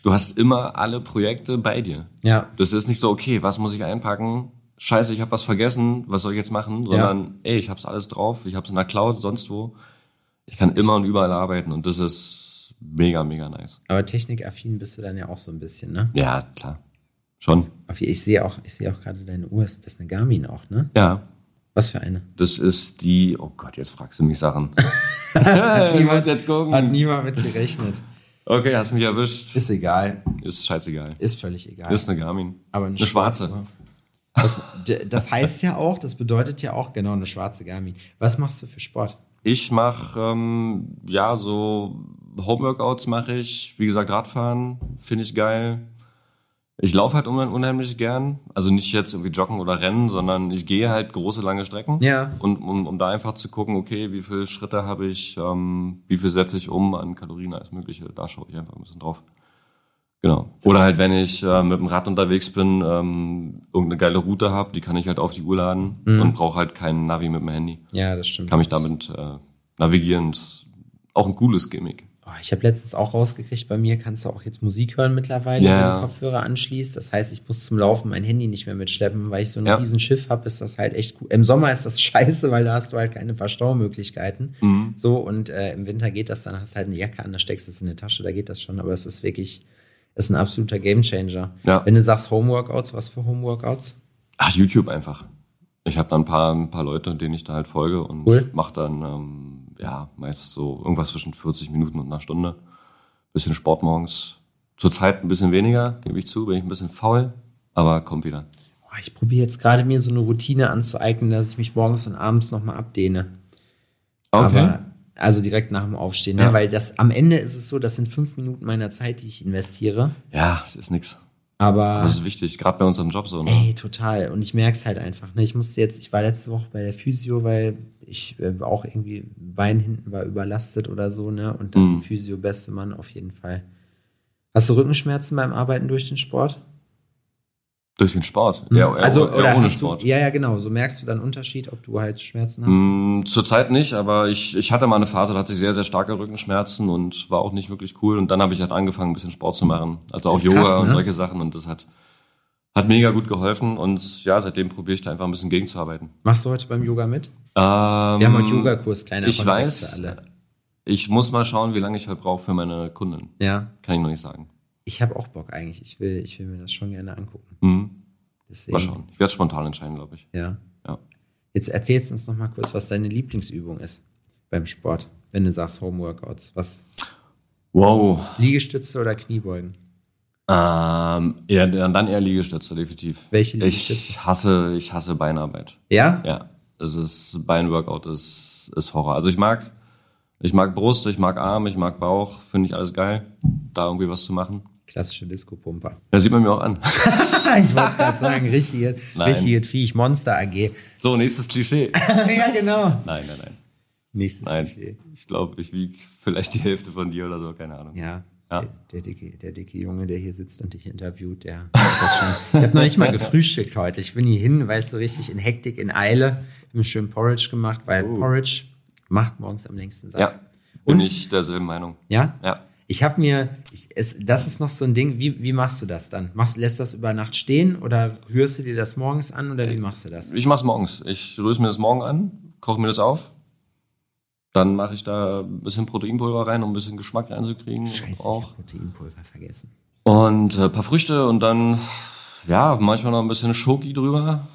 Du hast immer alle Projekte bei dir. Ja. Das ist nicht so, okay, was muss ich einpacken? Scheiße, ich habe was vergessen, was soll ich jetzt machen? Sondern, ey, ich hab's alles drauf, ich hab's in der Cloud, sonst wo. Ich kann immer und überall arbeiten und das ist mega, mega nice. Aber technikaffin bist du dann ja auch so ein bisschen, ne? Ja, klar. Schon. Ich sehe auch, ich sehe auch gerade deine Uhr, ist das eine Garmin auch, ne? Ja. Was für eine? Das ist die, oh Gott, jetzt fragst du mich Sachen. ich muss jetzt gucken. Hat niemand mit gerechnet. Okay, hast mich erwischt. Ist egal. Ist scheißegal. Ist völlig egal. Ist eine Garmin. Aber eine, eine schwarze. Uhr. Das, das heißt ja auch, das bedeutet ja auch genau eine schwarze Garmin. Was machst du für Sport? Ich mache ähm, ja so Homeworkouts mache ich, wie gesagt Radfahren finde ich geil. Ich laufe halt unheim- unheimlich gern, also nicht jetzt irgendwie joggen oder rennen, sondern ich gehe halt große lange Strecken. Ja. Und um, um da einfach zu gucken, okay, wie viele Schritte habe ich, ähm, wie viel setze ich um an Kalorien alles Mögliche, da schaue ich einfach ein bisschen drauf. Genau. Oder halt, wenn ich äh, mit dem Rad unterwegs bin, ähm, irgendeine geile Route habe, die kann ich halt auf die Uhr laden Mhm. und brauche halt keinen Navi mit dem Handy. Ja, das stimmt. Kann mich damit äh, navigieren. Das ist auch ein cooles Gimmick. Ich habe letztens auch rausgekriegt, bei mir kannst du auch jetzt Musik hören mittlerweile, Ja. wenn du Kopfhörer anschließt. Das heißt, ich muss zum Laufen mein Handy nicht mehr mitschleppen, weil ich so ein Ja. riesen Schiff habe, ist das halt echt cool. Im Sommer ist das scheiße, weil da hast du halt keine Verstaumöglichkeiten. Mhm. So, und äh, im Winter geht das, dann hast du halt eine Jacke an, da steckst du es in die Tasche, da geht das schon, aber es ist wirklich, ist ein absoluter Gamechanger. Ja. Wenn du sagst Homeworkouts, was für Homeworkouts? Ach, YouTube einfach. Ich habe da ein paar, ein paar Leute, denen ich da halt folge und Cool. mache dann ähm, ja meist so irgendwas zwischen 40 Minuten und einer Stunde. Bisschen Sport morgens. Zurzeit ein bisschen weniger, gebe ich zu, bin ich ein bisschen faul, aber kommt wieder. Ich probiere jetzt gerade mir so eine Routine anzueignen, dass ich mich morgens und abends nochmal abdehne. Aber, also direkt nach dem Aufstehen, ne? Ja. weil das am Ende ist es so, das sind fünf Minuten meiner Zeit, die ich investiere. ja, es ist nix. Aber Das ist wichtig, gerade bei unserem Job so. Ne? ey, total. Und ich merke es halt einfach. Ne? Ich musste jetzt, ich war letzte Woche bei der Physio, weil ich äh, auch irgendwie Bein hinten war überlastet oder so, ne? Und dann Mhm. Physio, beste Mann auf jeden Fall. Hast du Rückenschmerzen beim Arbeiten durch den Sport? Durch den Sport. Ja, eher- also, eher oder ohne hast Sport. du, ja, ja, genau. So merkst du dann Unterschied, ob du halt Schmerzen hast? Mm, Zurzeit nicht, aber ich, ich hatte mal eine Phase, da hatte ich sehr, sehr starke Rückenschmerzen und war auch nicht wirklich cool. Und dann habe ich halt angefangen, ein bisschen Sport zu machen. Also auch Ist krass, Yoga und ne? solche Sachen. Und das hat, hat mega gut geholfen. Und ja, seitdem probiere ich da einfach ein bisschen gegenzuarbeiten. Machst du heute beim Yoga mit? Ähm, Wir haben heute Yogakurs, kleiner ich Kontext weiß, für alle. ich muss mal schauen, wie lange ich halt brauche für meine Kundin. Ja, Kann ich noch nicht sagen. Ich habe auch Bock eigentlich. Ich will, ich will mir das schon gerne angucken. Mhm. Deswegen, Mal schauen. Ich werde spontan entscheiden, glaube ich. Ja. Ja. Jetzt erzählst du uns noch mal kurz, was deine Lieblingsübung ist beim Sport, wenn du sagst Homeworkouts. Was? Wow. Liegestütze oder Kniebeugen? Ähm, eher, dann eher Liegestütze, definitiv. Welche Liegestütze? Ich hasse, ich hasse Beinarbeit. Ja? Ja, es ist Beinworkout ist ist Horror. Also ich mag ich mag Brust, ich mag Arm, ich mag Bauch, finde ich alles geil, da irgendwie was zu machen. Klassische Disco-Pumper. Das sieht man mir auch an. ich wollte es gerade sagen, richtige, Nein. richtige Viech, Monster AG. So, nächstes Klischee. ja, genau. Nein, nein, nein. Nächstes Nein. Klischee. Ich glaube, ich wiege vielleicht die Hälfte von dir oder so, keine Ahnung. Ja. Ja. Der, der, dicke, der dicke Junge, der hier sitzt und dich interviewt, der hat das schon. Ich habe noch nicht mal gefrühstückt heute. Ich bin hier hin, weißt du, richtig in Hektik, in Eile. Hab mir schön Porridge gemacht, weil Oh. Porridge macht morgens am längsten satt. Ja, bin Und- ich derselben Meinung. Ja? Ja. Ich habe mir, ich, es, das ist noch so ein Ding, wie, wie machst du das dann? Machst, lässt du das über Nacht stehen oder rührst du dir das morgens an oder wie machst du das? Ich mach's morgens. Ich rühre mir das morgen an, koche mir das auf. Dann mache ich da ein bisschen Proteinpulver rein, um ein bisschen Geschmack reinzukriegen. Scheiße, ich auch. habe Proteinpulver vergessen. Und äh, paar Früchte und dann, ja, manchmal noch ein bisschen Schoki drüber.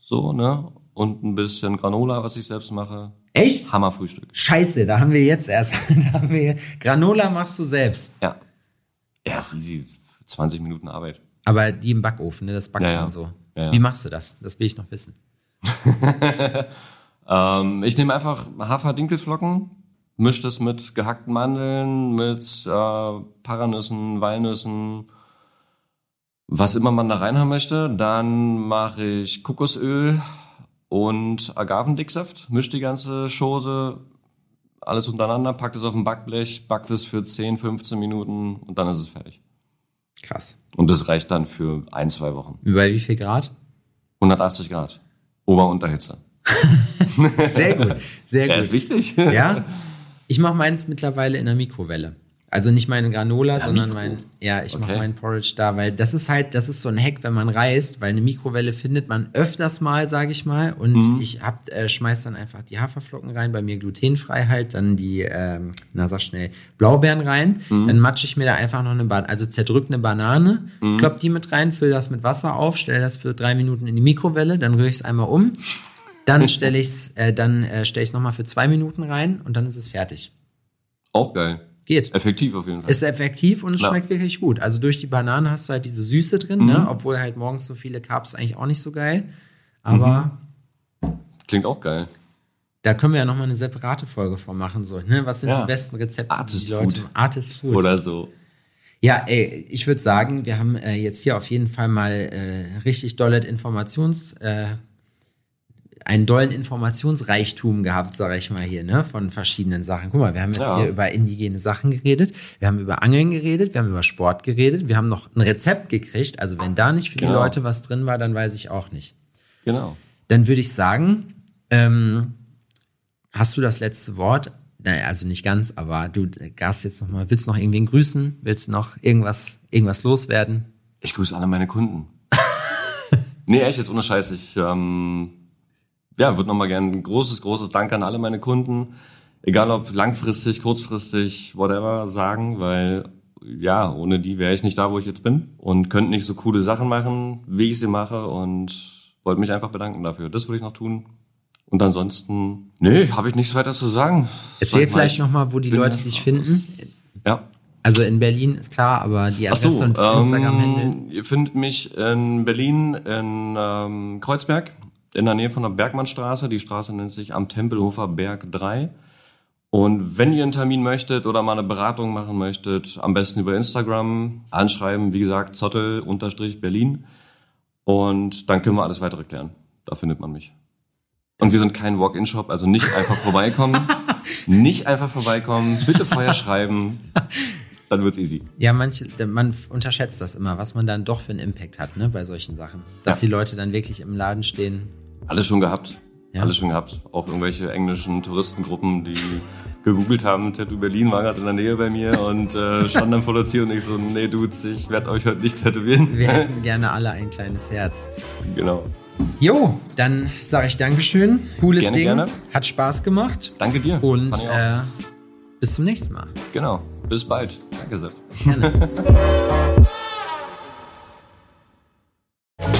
So, ne? Und ein bisschen Granola, was ich selbst mache. Echt? Hammerfrühstück. Scheiße, da haben wir jetzt erst. da wir, Granola machst du selbst. Ja. Ja, ist easy. 20 Minuten Arbeit. Aber die im Backofen, ne? Das backt Ja, ja. man so. Ja, ja. Wie machst du das? Das will ich noch wissen. Ähm, ich nehme einfach Hafer-Dinkelflocken, mische das mit gehackten Mandeln, mit äh, Paranüssen, Walnüssen, was immer man da reinhaben möchte. Dann mache ich Kokosöl und Agavendicksaft, mische die ganze Chose, alles untereinander, pack das auf ein Backblech, back das für 10, 15 Minuten und dann ist es fertig. Krass. Und das reicht dann für ein, zwei Wochen. Bei wie viel Grad? 180 Grad. Ober- und Unterhitze. Sehr gut. Sehr Ja, gut. ist wichtig. Ja. Ich mache meins mittlerweile in der Mikrowelle. Also nicht meine Granola, sondern Mikro. mein, ja, ich mache Okay. meinen Porridge da, weil das ist halt, das ist so ein Hack, wenn man reist, weil eine Mikrowelle findet man öfters mal, sage ich mal, und Mhm. ich hab, äh, schmeiß dann einfach die Haferflocken rein, bei mir glutenfrei halt, dann die, ähm, na sag schnell, Blaubeeren rein, Mhm. dann matsche ich mir da einfach noch eine Banane, also zerdrück eine Banane, Mhm. klopp die mit rein, füll das mit Wasser auf, stell das für drei Minuten in die Mikrowelle, dann rühre ich es einmal um, dann stelle äh, dann äh, stelle ich es nochmal für zwei Minuten rein und dann ist es fertig. Auch geil. Geht. Effektiv auf jeden Fall. Ist effektiv und es Ja. schmeckt wirklich gut. Also durch die Banane hast du halt diese Süße drin, Mhm. ne? obwohl halt morgens so viele Carbs eigentlich auch nicht so geil. Aber Klingt auch geil. da können wir ja nochmal eine separate Folge von machen. So, ne? Was sind Ja. die besten Rezepte? Artist die Leute, Food. Artist Food. Oder so. Ja, ey, ich würde sagen, wir haben äh, jetzt hier auf jeden Fall mal äh, richtig dolle Informations, äh, einen dollen Informationsreichtum gehabt, sage ich mal hier, ne, von verschiedenen Sachen. Guck mal, wir haben jetzt Ja. hier über indigene Sachen geredet, wir haben über Angeln geredet, wir haben über Sport geredet, wir haben noch ein Rezept gekriegt. Also wenn da nicht für die Genau. Leute was drin war, dann weiß ich auch nicht. Genau. Dann würde ich sagen, ähm, hast du das letzte Wort? Naja, also nicht ganz, aber du gast jetzt noch mal, willst du noch irgendwen grüßen? Willst du noch irgendwas, irgendwas loswerden? Ich grüße alle meine Kunden. nee, echt jetzt ohne Scheiß. Ich ähm, ja, würde nochmal gerne ein großes, großes Dank an alle meine Kunden. Egal ob langfristig, kurzfristig, whatever, sagen, weil ja, ohne die wäre ich nicht da, wo ich jetzt bin und könnte nicht so coole Sachen machen, wie ich sie mache und wollte mich einfach bedanken dafür. Das würde ich noch tun. Und ansonsten, nee, habe ich nichts weiter zu sagen. Erzähl vielleicht ich noch mal, wo die Leute dich finden. Ja, Also in Berlin ist klar, aber die Adresse so, und das Instagram-Handle. ähm, ihr findet mich in Berlin, in ähm, Kreuzberg, in der Nähe von der Bergmannstraße. Die Straße nennt sich am Tempelhofer Berg 3. Und wenn ihr einen Termin möchtet oder mal eine Beratung machen möchtet, am besten über Instagram anschreiben, wie gesagt, Zottel-Berlin. Und dann können wir alles weitere klären. Da findet man mich. Und wir sind kein Walk-in-Shop, also nicht einfach vorbeikommen. nicht einfach vorbeikommen, bitte vorher schreiben. Dann wird's easy. Ja, manche, man unterschätzt das immer, was man dann doch für einen Impact hat, ne, bei solchen Sachen. Dass Ja. die Leute dann wirklich im Laden stehen. Alles schon gehabt. Ja. Alles schon gehabt. Auch irgendwelche englischen Touristengruppen, die gegoogelt haben, Tattoo Berlin war gerade in der Nähe bei mir und äh, standen dann vor der Tür und ich so, nee, Dudes, ich werde euch heute nicht tätowieren. Wir hätten gerne alle ein kleines Herz. genau. Jo, dann sage ich Dankeschön. Cooles Gerne, Ding. gerne. Hat Spaß gemacht. Danke dir. Und äh, bis zum nächsten Mal. genau. Bis bald. Danke, Sepp.